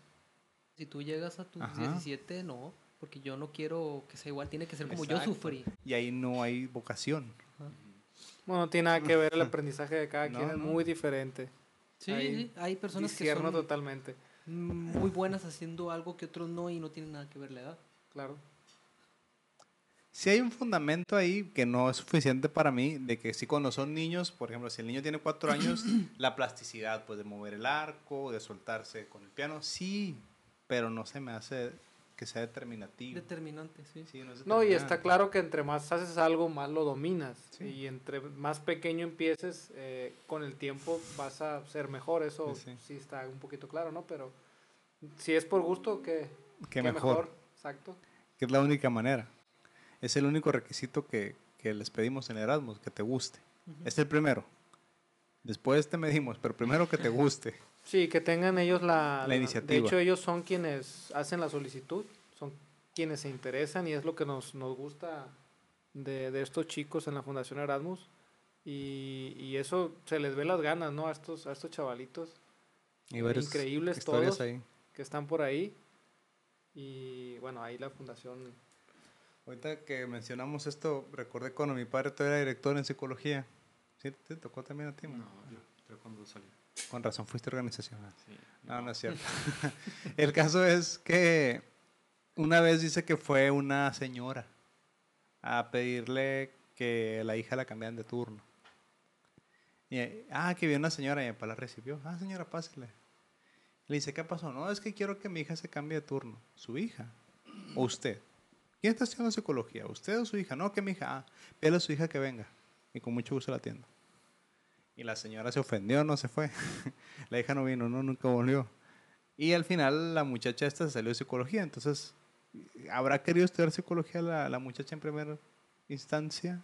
Si tú llegas a tus Ajá. 17, no, porque yo no quiero que sea igual, tiene que ser como yo sufrí. Y ahí no hay vocación. Bueno, no tiene nada que ver el aprendizaje de cada No, quien, es no. muy diferente. Sí, hay personas que son totalmente, muy buenas haciendo algo que otros no y no tienen nada que ver la edad. claro. Si hay un fundamento ahí que no es suficiente para mí, de que sí cuando son niños, por ejemplo, si el niño tiene cuatro años, la plasticidad, pues de mover el arco, de soltarse con el piano, sí, pero no se me hace que sea determinativo. Determinante, sí. Sí, no, es No, y determinante. está claro que entre más haces algo, más lo dominas. Sí. Y entre más pequeño empieces, eh, con el tiempo vas a ser mejor. Eso Sí, sí, está un poquito claro, ¿no? Pero si es por gusto, que Qué mejor. Exacto. que es la única manera. Es el único requisito que, que les pedimos en Erasmus, que te guste. Es el primero. Después te medimos, pero primero que te guste. Sí, que tengan ellos la, La iniciativa. De hecho, ellos son quienes hacen la solicitud, son quienes se interesan y es lo que nos, nos gusta de, de estos chicos en la Fundación Erasmus. Y, y eso se les ve las ganas, ¿no? A estos, a estos chavalitos Y Increíbles historias todos. ahí. que están por ahí. Y bueno, ahí la Fundación... Ahorita que mencionamos esto, recordé cuando mi padre todavía era director en psicología. ¿Sí te tocó también a ti? No, man? yo creo cuando salí. Con razón, fuiste organizacional. Sí. No, no es cierto. el caso es que una vez dice que fue una señora a pedirle que la hija la cambiaran de turno. Y, ah, que vio una señora y mi papá la recibió. Ah, señora, pásele. Le dice, ¿qué pasó? No, es que quiero que mi hija se cambie de turno. ¿Su hija? ¿O usted? ¿Quién está estudiando psicología? ¿Usted o su hija? No, que mi hija. Ah, pídele a su hija que venga. Y con mucho gusto la atiendo. Y la señora se ofendió, no se fue. la hija no vino, no, nunca volvió. Y al final la muchacha esta salió de psicología. Entonces, ¿habrá querido estudiar psicología la, la muchacha en primera instancia?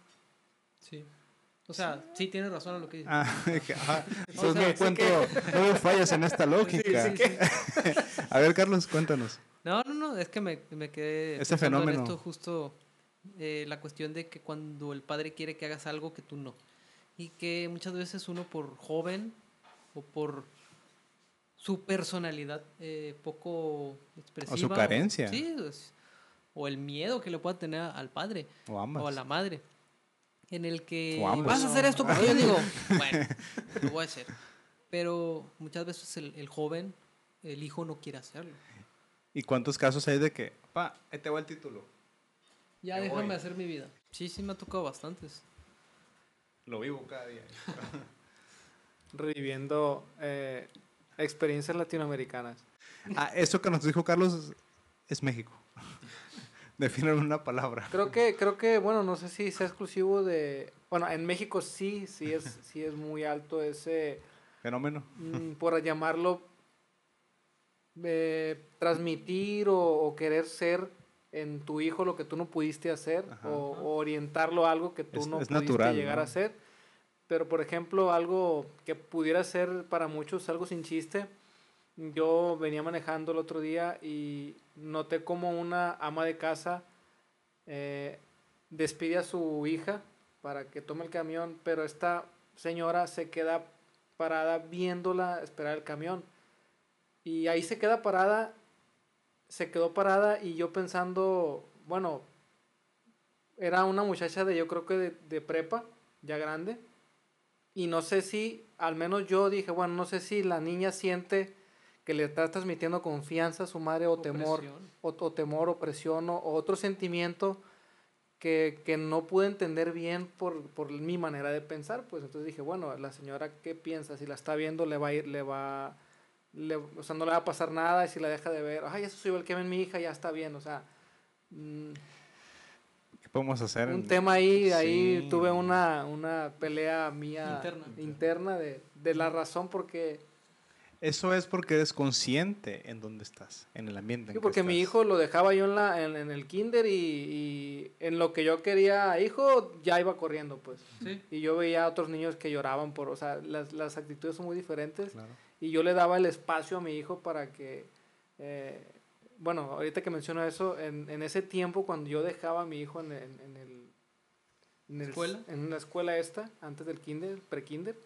Sí. O sea, sí tienes razón a lo que dices. Ah, ah, O sea, no sí encuentro, no veo fallas en esta lógica. A ver, Carlos, cuéntanos. No, no, no, es que me, me quedé Ese pensando en fenómeno. esto justo eh, la cuestión de que cuando el padre quiere que hagas algo que tú no. Y que muchas veces uno por joven o por su personalidad eh, poco expresiva. carencia. sí, o el miedo que le pueda tener al padre O o a la madre. En el que O vas a hacer esto porque yo digo, bueno, lo voy a hacer. Pero muchas veces el, el joven, el hijo no quiere hacerlo. ¿Y cuántos casos hay de que, pa, ahí te va el título? Ya Me déjame voy. hacer mi vida. Sí, sí me ha tocado bastantes. Lo vivo cada día. reviviendo eh, experiencias latinoamericanas. Ah, eso que nos dijo Carlos es, es México. Definen una palabra. Creo que, creo que, bueno, no sé si sea exclusivo de... Bueno, en México sí, sí es, sí es muy alto ese, Fenómeno. mm, por llamarlo, eh, transmitir o, o querer ser en tu hijo lo que tú no pudiste hacer Ajá. o, o orientarlo a algo que tú Es- no es pudiste natural, llegar ¿no? a hacer. Pero, por ejemplo, algo que pudiera ser para muchos algo sin chiste, yo venía manejando el otro día y noté como una ama de casa eh, despide a su hija para que tome el camión, pero esta señora se queda parada viéndola esperar el camión. Y ahí se queda parada, se quedó parada y yo pensando, bueno, era una muchacha de yo creo que de, de prepa, ya grande. Y no sé si, al menos yo dije, bueno, no sé si la niña siente que le está transmitiendo confianza a su madre o, temor, o, o temor o presión o, o otro sentimiento que, que no pude entender bien por, por mi manera de pensar. Pues entonces dije, bueno, la señora, ¿qué piensa? Si la está viendo, le va a ir, le va, le- o sea, no le va a pasar nada y si la deja de ver, ay, eso subió el que ven mi hija, ya está bien, o sea... mm, ¿Qué podemos hacer? un tema ahí, ahí Sí. tuve una, una pelea mía Interna. interna de, de la razón porque, Eso es porque eres consciente en dónde estás, en el ambiente. en sí, que porque mi hijo lo dejaba yo en, la, en, en el kinder y, y en lo que yo quería hijo ya iba corriendo pues. Sí. Y yo veía a otros niños que lloraban por, o sea, las, las actitudes son muy diferentes Claro. y yo le daba el espacio a mi hijo para que, eh, bueno, ahorita que menciono eso, en, en ese tiempo cuando yo dejaba a mi hijo en, en- en el... En, el- ¿Escuela? en una escuela esta, antes del kinder, pre-kinder,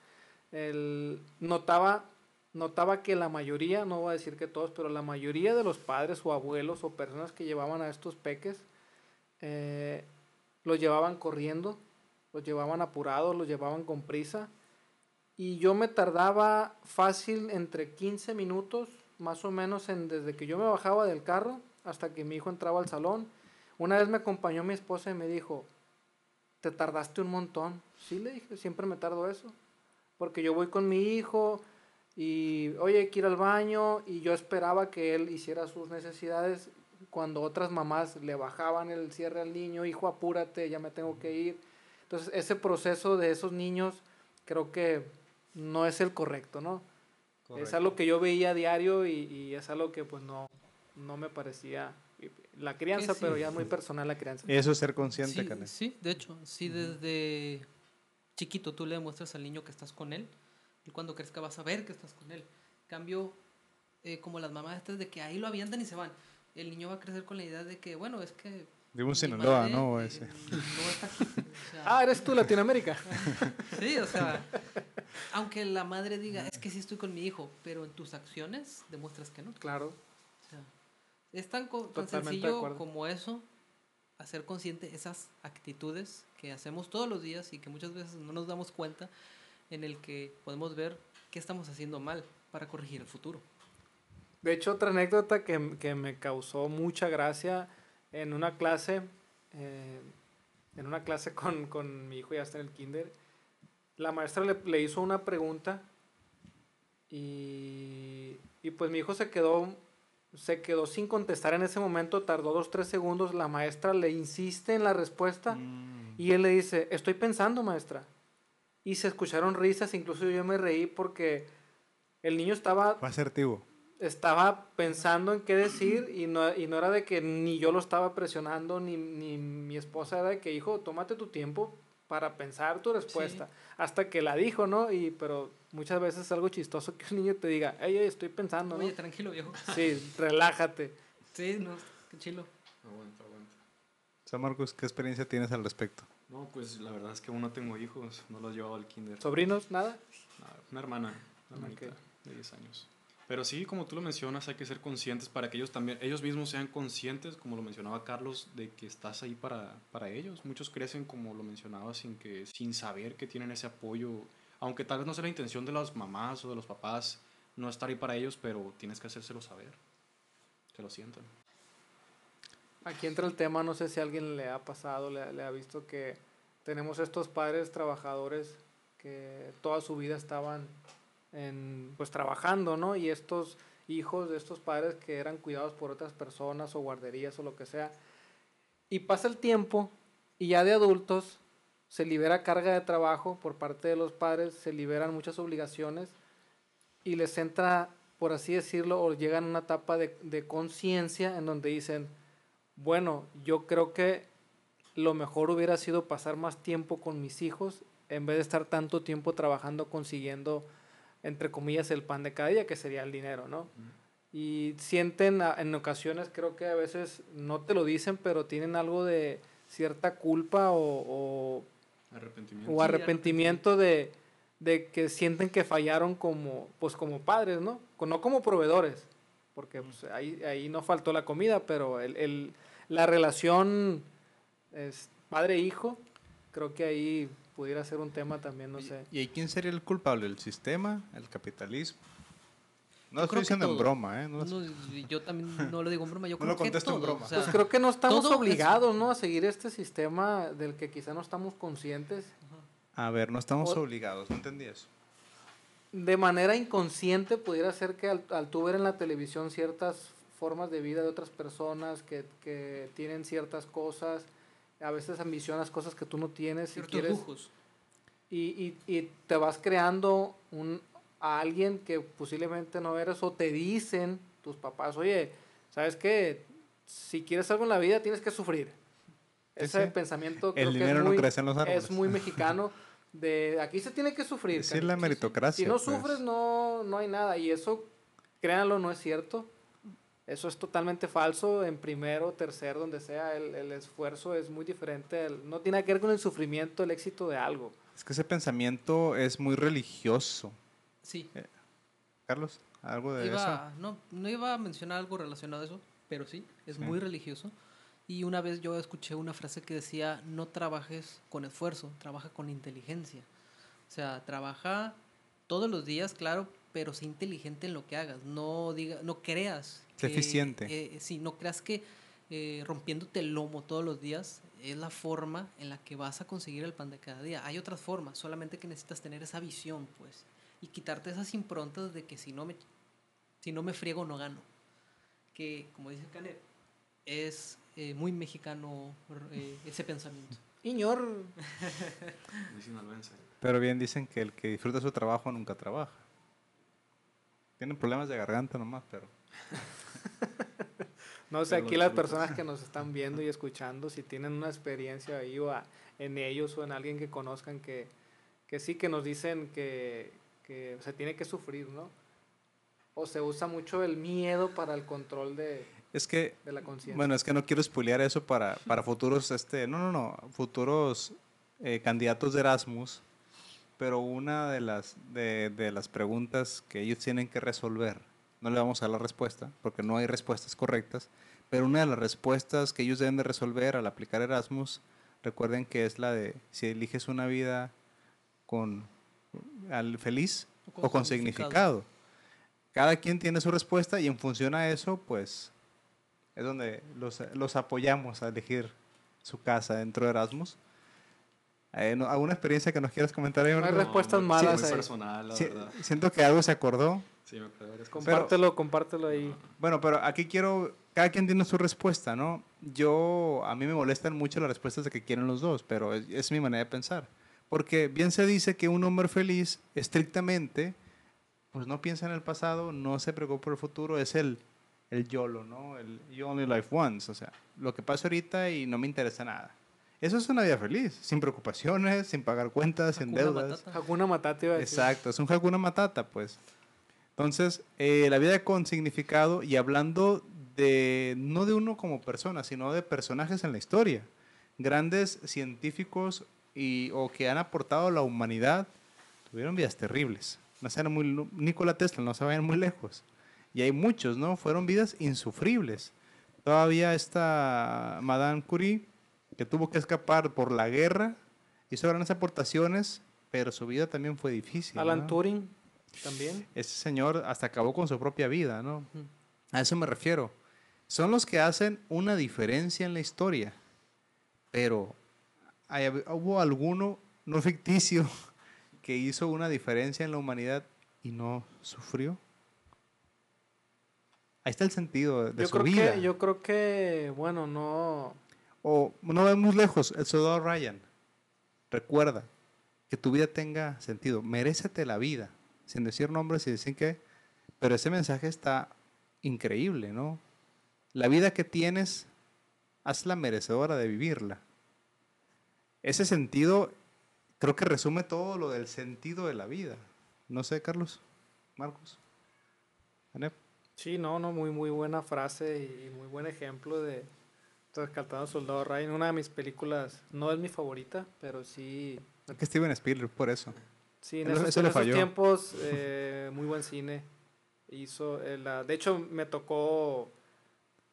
el- notaba, notaba que la mayoría, no voy a decir que todos, pero la mayoría de los padres o abuelos o personas que llevaban a estos peques, eh, los llevaban corriendo, los llevaban apurados, los llevaban con prisa. Y yo me tardaba fácil entre 15 minutos, más o menos, en, desde que yo me bajaba del carro hasta que mi hijo entraba al salón. Una vez me acompañó mi esposa y me dijo, te tardaste un montón. Sí, le dije, siempre me tardo eso. Porque yo voy con mi hijo y, oye, hay que ir al baño y yo esperaba que él hiciera sus necesidades cuando otras mamás le bajaban el cierre al niño, hijo, apúrate, ya me tengo que ir. Entonces, ese proceso de esos niños creo que no es el correcto, ¿no? Es algo que yo veía a diario y, y es algo que pues no, no me parecía la crianza, sí. pero ya muy personal la crianza. Eso es ser consciente, Sí, sí, de hecho, si desde chiquito tú le demuestras al niño que estás con él, y cuando crezca vas a ver que estás con él. Cambio, eh, como las mamás estas de que ahí lo avientan y se van. El niño va a crecer con la idea de que, bueno, es que... Mi Sinaloa, madre, ¿no? eh, Ese. no está aquí. O sea, Ah, eres tú, Latinoamérica. Sí, o sea, aunque la madre diga, es que sí estoy con mi hijo, pero en tus acciones demuestras que no. claro. O sea, es tan, tan sencillo como eso, hacer consciente esas actitudes que hacemos todos los días y que muchas veces no nos damos cuenta en el que podemos ver qué estamos haciendo mal para corregir el futuro. De hecho, otra anécdota que, que me causó mucha gracia en una clase, eh, en una clase con, con mi hijo ya está en el kinder, la maestra le, le hizo una pregunta y, y pues mi hijo se quedó, se quedó sin contestar en ese momento, tardó dos, tres segundos, la maestra le insiste en la respuesta Mm. y él le dice, estoy pensando maestra. Y se escucharon risas, incluso yo me reí porque el niño estaba Fue asertivo. estaba pensando en qué decir y no, y no era de que ni yo lo estaba presionando, ni, ni mi esposa era de que, hijo, tómate tu tiempo para pensar tu respuesta. Hasta que la dijo, ¿no? Y, pero muchas veces es algo chistoso que un niño te diga, hey, hey, estoy pensando, ¿no? Oye, tranquilo, viejo. Sí, relájate. Sí, no, qué chilo. Aguanta, aguanta. San Marcos, ¿qué experiencia tienes al respecto? No, pues la verdad es que aún no tengo hijos, no los llevaba al kinder. ¿Sobrinos? ¿Nada? Nada, Una hermana, una hermanita de 10 años. Pero sí, como tú lo mencionas, hay que ser conscientes para que ellos también, ellos mismos sean conscientes, como lo mencionaba Carlos, de que estás ahí para, para ellos. Muchos crecen, como lo mencionaba, sin, que, sin saber que tienen ese apoyo, aunque tal vez no sea la intención de las mamás o de los papás no estar ahí para ellos, pero tienes que hacérselo saber, que lo sientan. Aquí entra el tema, no sé si alguien le ha pasado, le, ha visto que tenemos estos padres trabajadores que toda su vida estaban en, pues trabajando, ¿no? Y estos hijos de estos padres que eran cuidados por otras personas o guarderías o lo que sea. Y pasa el tiempo y ya de adultos se libera carga de trabajo por parte de los padres, se liberan muchas obligaciones y les entra por así decirlo, o llegan a una etapa de conciencia en donde dicen, bueno, yo creo que lo mejor hubiera sido pasar más tiempo con mis hijos en vez de estar tanto tiempo trabajando consiguiendo, entre comillas, el pan de cada día, que sería el dinero, ¿no? Y sienten, en ocasiones creo que a veces no te lo dicen, pero tienen algo de cierta culpa o, o, Arrepentimiento. o Sí, arrepentimiento de, de que sienten que fallaron como, pues como padres, ¿no? No como proveedores, porque pues, ahí, ahí no faltó la comida, pero el, el- la relación es padre-hijo, creo que ahí pudiera ser un tema también, no sé. ¿Y quién sería el culpable? ¿El sistema? ¿El capitalismo? No Yo lo estoy diciendo en broma, ¿eh? No lo- No, yo también no lo digo en broma, yo No creo lo que contesto en broma. o sea, Pues creo que no estamos es- obligados, ¿no? A seguir este sistema del que quizá no estamos conscientes. A ver, no estamos O- obligados, no entendí eso. de manera inconsciente pudiera ser que al, al tú ver en la televisión ciertas formas de vida de otras personas que, que tienen ciertas cosas, a veces ambicionas cosas que tú no tienes y quieres lujos. y, y, y te vas creando un, a alguien que posiblemente no eres o te dicen tus papás, oye, ¿sabes qué? Si quieres algo en la vida tienes que sufrir. Sí, Ese sí. pensamiento El creo que dinero es no muy, crece en los árboles. es muy mexicano. De aquí se tiene que sufrir. Sí, la meritocracia. Si no pues. sufres, no, no hay nada. Y eso, créanlo, no es cierto. Eso es totalmente falso. En primero, tercero, donde sea, el, el esfuerzo es muy diferente. El- no tiene nada que ver con el sufrimiento, el éxito de algo. Es que ese pensamiento es muy religioso. Sí. Carlos, ¿algo de eso? No, no iba a mencionar algo relacionado a eso, pero sí, es Sí. muy religioso. Y una vez yo escuché una frase que decía, no trabajes con esfuerzo, trabaja con inteligencia. O sea, trabaja todos los días, claro, pero sé inteligente en lo que hagas. No diga, no creas. Sé que- eficiente. eh, sí, no creas que eh, rompiéndote el lomo todos los días es la forma en la que vas a conseguir el pan de cada día. Hay otras formas, solamente que necesitas tener esa visión, pues, y quitarte esas improntas de que si no me, si no me friego no gano. Que, como dice Canet, es eh, muy mexicano eh, ese pensamiento. Iñor. Pero bien dicen que el que disfruta su trabajo nunca trabaja. Tienen problemas de garganta nomás, pero... no sé, Pero aquí las personas que nos están viendo y escuchando, si tienen una experiencia ahí o a- en ellos o en alguien que conozcan que, que sí, que nos dicen que, que se tiene que sufrir, ¿no? O se usa mucho el miedo para el control de, Es que de la conciencia. Bueno, es que no quiero spoilear eso para, para futuros, este, no, no, no, futuros eh, candidatos de Erasmus, pero una de las, de, de las preguntas que ellos tienen que resolver, no le vamos a dar la respuesta, porque no hay respuestas correctas, pero una de las respuestas que ellos deben de resolver al aplicar Erasmus, recuerden que es la de si eliges una vida con al feliz o con, significado. Cada quien tiene su respuesta y en función a eso, pues es donde los, los apoyamos a elegir su casa dentro de Erasmus. Eh, ¿no- ¿Alguna experiencia que nos quieras comentar ahí? No hay respuestas muy- malas Muy ahí. personal, la Sí, verdad. siento que algo se acordó. Sí, me acuerdo compártelo, compártelo ahí. Bueno, pero aquí quiero, cada quien tiene su respuesta, ¿no? Yo, a mí me molestan mucho las respuestas de que quieren los dos, pero es, es mi manera de pensar. Porque bien se dice que un hombre feliz, estrictamente, pues no piensa en el pasado, no se preocupa por el futuro, es el, el YOLO, ¿no? El You Only Life Once, o sea, lo que pasa ahorita y no me interesa nada. Eso es una vida feliz, sin preocupaciones, sin pagar cuentas, sin deudas. Matata. Hakuna Matata iba a decir. Exacto, es un Hakuna Matata, pues. Entonces, eh, la vida con significado y hablando de, no de uno como persona, sino de personajes en la historia. Grandes científicos y, o que han aportado a la humanidad tuvieron vidas terribles. No sean muy, Nikola Tesla, no se vayan muy lejos. Y hay muchos, ¿no? Fueron vidas insufribles. Todavía esta Madame Curie, que tuvo que escapar por la guerra, hizo grandes aportaciones, pero su vida también fue difícil. Alan ¿no? Turing también. Ese señor hasta acabó con su propia vida, ¿no? A eso me refiero. Son los que hacen una diferencia en la historia, pero hay- hubo alguno no ficticio que hizo una diferencia en la humanidad y no sufrió. Ahí está el sentido de Yo su creo, vida. que, yo creo que, bueno, no. O no vemos lejos, el soldado Ryan. Recuerda que tu vida tenga sentido. Merécete la vida. Sin decir nombres y decir qué. Pero ese mensaje está increíble, ¿no? La vida que tienes, hazla merecedora de vivirla. Ese sentido creo que resume todo lo del sentido de la vida. No sé, Carlos, Marcos. Sí, no, no, muy, muy buena frase y muy buen ejemplo de Rescatando Soldado Ryan. Una de mis películas, no es mi favorita, pero sí, Es que Steven Spielberg, por eso. sí, en Eso- esos, eso en le esos tiempos, eh, muy buen cine. Hizo, eh, la, de hecho, me tocó,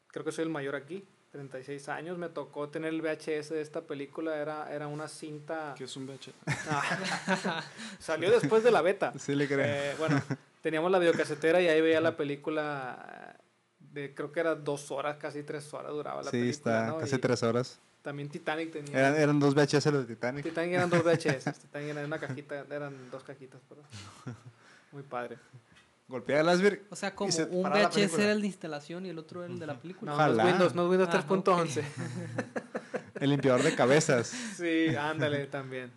creo que soy el mayor aquí, 36 años, me tocó tener el VHS de esta película, era, era una cinta... ¿Qué es un VH? Ah, salió después de la beta. Sí le creo. Eh, bueno, teníamos la videocasetera y ahí veía la película de creo que era dos horas, casi tres horas duraba la sí, película. está ¿no? casi Y tres horas. También Titanic tenía. Eran, eran dos VHS los de Titanic. Titanic eran dos VHS. Titanic era una cajita, eran dos cajitas, perdón. Muy padre. Golpeaba el Asberg. O sea, como se un VHS era el de instalación y el otro era el de la película. No, no es. Windows, no es Windows Ah, 3.11. El limpiador de cabezas. Sí, ándale también.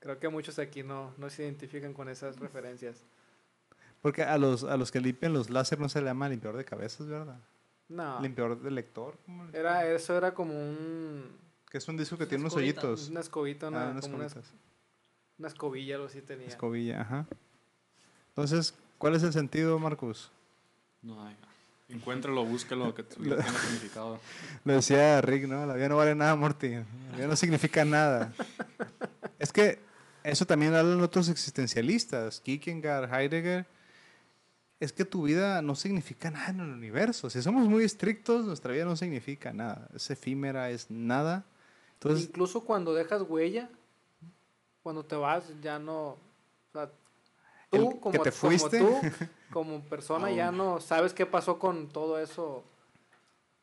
Creo que muchos aquí no, no se identifican con esas referencias. Porque a los, a los que limpian los láser no se le llama limpiador de cabezas, ¿verdad? No. Limpiador de lector. ¿cómo le- Era, eso era como un, Que es un disco que tiene unos hoyitos. una escobita, una, Ah, unas como una, escobilla, algo así tenía. Escobilla, ajá. Entonces, ¿cuál es el sentido, Marcus? No hay. Encuéntralo, búscalo, que tenga significado. Lo decía Rick, ¿no? La vida no vale nada, Morty. La vida no significa nada. es que eso también hablan otros existencialistas, Kierkegaard, Heidegger. Es que tu vida no significa nada en el universo. Si somos muy estrictos, nuestra vida no significa nada. Es efímera, es nada. Entonces, Incluso cuando dejas huella, cuando te vas, ya no. O sea, El tú, que como, te como fuiste. tú, como persona, ya no sabes qué pasó con todo eso. o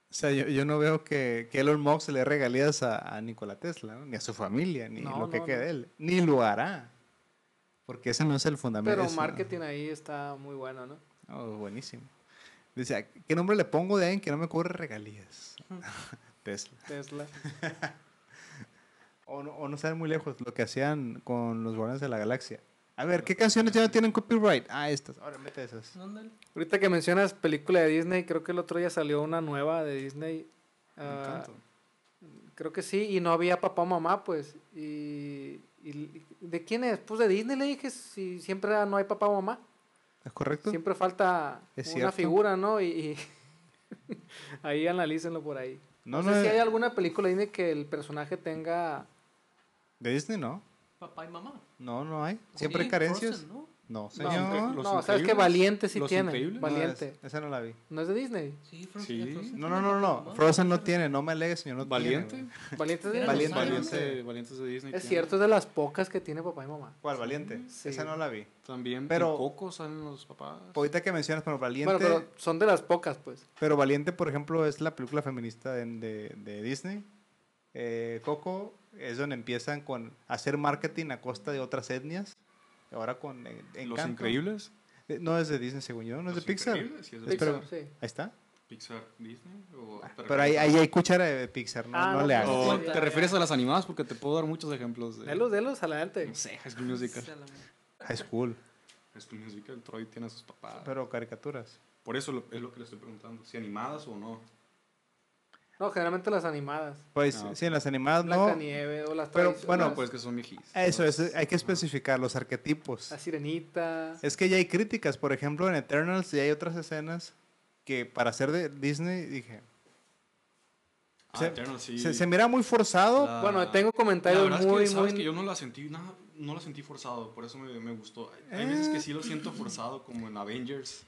sea, yo, yo no veo que, que Elon Musk le regalías a, a Nikola Tesla, ¿no? ni a su familia, ni No, lo que no, quede él. Ni lo hará. Porque ese no es el fundamento. Pero eso- marketing ahí está muy bueno, ¿no? Oh, buenísimo. Dice, ¿qué nombre le pongo de alguien que no me cobre regalías? Tesla. Tesla. O no, o no muy lejos, lo que hacían con los Guardianes de la Galaxia. A ver, ¿qué canciones ya no tienen copyright? Ah, estas. Ahora mete esas. Ahorita que mencionas película de Disney, creo que el otro día salió una nueva de Disney. Me encanta. creo que sí, y no había papá o mamá, pues. Y, y- ¿De quién es? Pues de Disney le dije, si siempre no hay papá o mamá. ¿Es correcto? Siempre falta Es una figura, ¿no? Y, y ahí analícenlo por ahí. No, No, no, sé si hay alguna película Disney que el personaje tenga... ¿De Disney no? Papá y mamá. No, no hay. Siempre hay carencias. Frozen, ¿no? No, No, señor. Los no, sabes que Increíbles. Valiente sí Los tiene. Increíbles. No, Valiente. es- esa no la vi. No es de Disney. Sí, Frozen. Sí. No, no, no, no. Frozen no tiene. No me alegues, señor. No ¿Valiente? tiene, Valiente es de Disney. Valiente. Valiente, Valientes de Disney. Es tiene. cierto, es de las pocas que tiene papá y mamá. ¿Cuál? Valiente. Sí. Esa no la vi. También Pero- pero, Coco salen los papás. Ahorita que mencionas, pero Valiente. Bueno, pero son de las pocas, pues. Pero Valiente, por ejemplo, es la película feminista de, de- de Disney. Eh, Coco es donde empiezan con hacer marketing a costa de otras etnias. Ahora con eh, Los. Increíbles. Eh, No es de Disney, según yo, no es de Los Pixar. Sí es de. Pixar, sí. Ahí está. Pixar, Disney. O, ¿te Pero ahí, hay cuchara de Pixar, no, Ah, no no, le hagas. O te refieres a las animadas porque te puedo dar muchos ejemplos de. Delos, delos, adelante. No sé, High School Musical. High School, High School Musical, Troy tiene a sus papás. pero caricaturas. Por eso lo- es lo que le estoy preguntando. Si animadas o no. No, generalmente las animadas. Pues ok. sí, en las animadas no. Blancanieves o las Pero, bueno, No, pues que son viejitas. Eso, eso, hay que especificar los arquetipos. La sirenita. Es que ya hay críticas, por ejemplo, en Eternals ya hay otras escenas que para ser de Disney, dije, Ah, se- Eternal, sí. se, se mira muy forzado. La- Bueno, tengo La comentarios es muy, que, ¿sabes muy... que yo no la sentí, nada, no la sentí forzado, por eso me, me gustó. Hay veces que sí lo siento forzado, como en Avengers.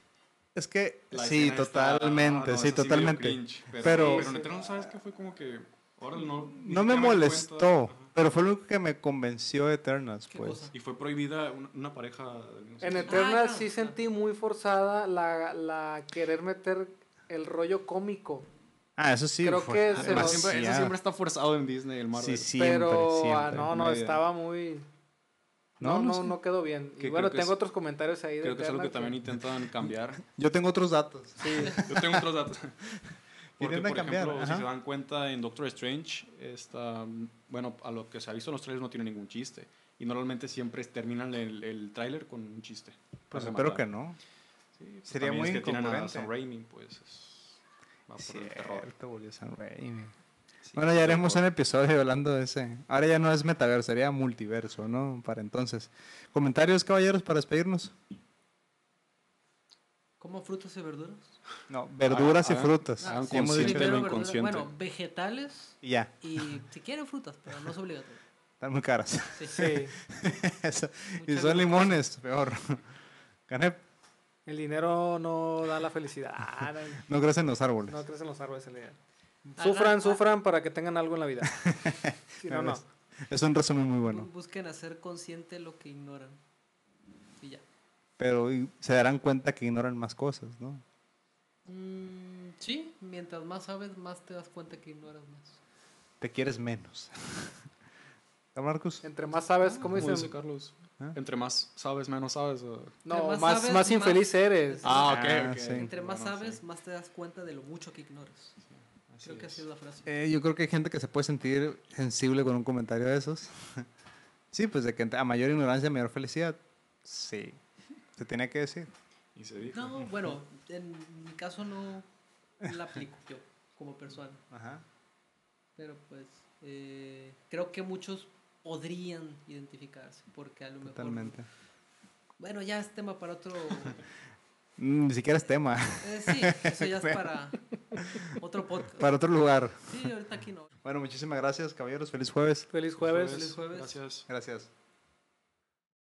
Es que La sí, totalmente, no, sí, totalmente. cringe, pero, Pero- pero, en Eternal, ¿sabes qué? Fue como que, ahora no... no me molestó, pero fue lo único que me convenció de Eternals, ¿Qué pues. cosa? Y fue prohibida una, una pareja... En sexo. Eternal Ah, sí claro, sentí muy forzada la, la querer meter el rollo cómico. Ah, eso sí. Creo que se siempre, eso siempre está forzado en Disney, el Marvel. Sí, siempre, pero siempre. ah, no, no, estaba muy... No, No, no no, sé. no quedó bien. Y Que bueno, creo que tengo es- otros comentarios ahí de Creo que es algo que también intentan cambiar. Yo tengo otros datos. Sí, Yo tengo otros datos. Porque, por cambiar, ejemplo, ajá. si se dan cuenta en Doctor Strange, está, bueno, a lo que se ha visto en los trailers no tiene ningún chiste. Y normalmente siempre terminan el, el tráiler con un chiste. Pues espero que no. Sí, pues Sería muy es que tienen a incongruente. Sam Raimi, pues es- va por el terror. Cierto, volvió Sam Raimi. Sí, Bueno, ya haremos un episodio hablando de ese. Ahora ya no es metaverso, sería multiverso, ¿no? Para entonces. ¿Comentarios, caballeros, para despedirnos? ¿Como frutas y verduras? No, verduras y hagan- frutas. hagan Sí, hemos dicho. lo inconsciente. Bueno, vegetales Y ya, y si quieren frutas, pero no es obligatorio. están muy caras. Sí. Sí. Eso. y son limones, peor. Canep, El dinero no da la felicidad. Ah, no, no crecen los árboles. no crecen los árboles el dinero. Sufran, ah. sufran para que tengan algo en la vida. Si no, no. Es un resumen muy bueno. Bu- Busquen hacer consciente lo que ignoran. Y ya. Pero y se darán cuenta que ignoran más cosas, ¿no? Mm, sí, mientras más sabes, más te das cuenta que ignoras más. Te quieres menos. ¿Ah, Marcus? Entre más sabes, ¿cómo Como dice dicen? Carlos. ¿Ah? Entre más sabes, menos sabes. o- No, más, más más, sabes, infeliz más- eres. Ah, ok, Ah, ok. sí. Entre más Bueno, sabes, sí. más te das cuenta de lo mucho que ignoras. Así Creo que es. así es la frase. Eh, yo creo que hay gente que se puede sentir sensible con un comentario de esos. sí, pues de que a mayor ignorancia, mayor felicidad. Sí, se tiene que decir. Y se dijo. No, bueno, en mi caso no la aplico yo como persona. Ajá. Pero pues eh, creo que muchos podrían identificarse porque a lo mejor... Totalmente. Bueno, ya es tema para otro... Mm, Ni siquiera es tema. eh, sí, eso ya es para otro podcast. Para otro lugar. Sí, ahorita aquí no. Bueno, muchísimas gracias, caballeros. Feliz jueves. Feliz jueves. Feliz jueves. Gracias. Gracias.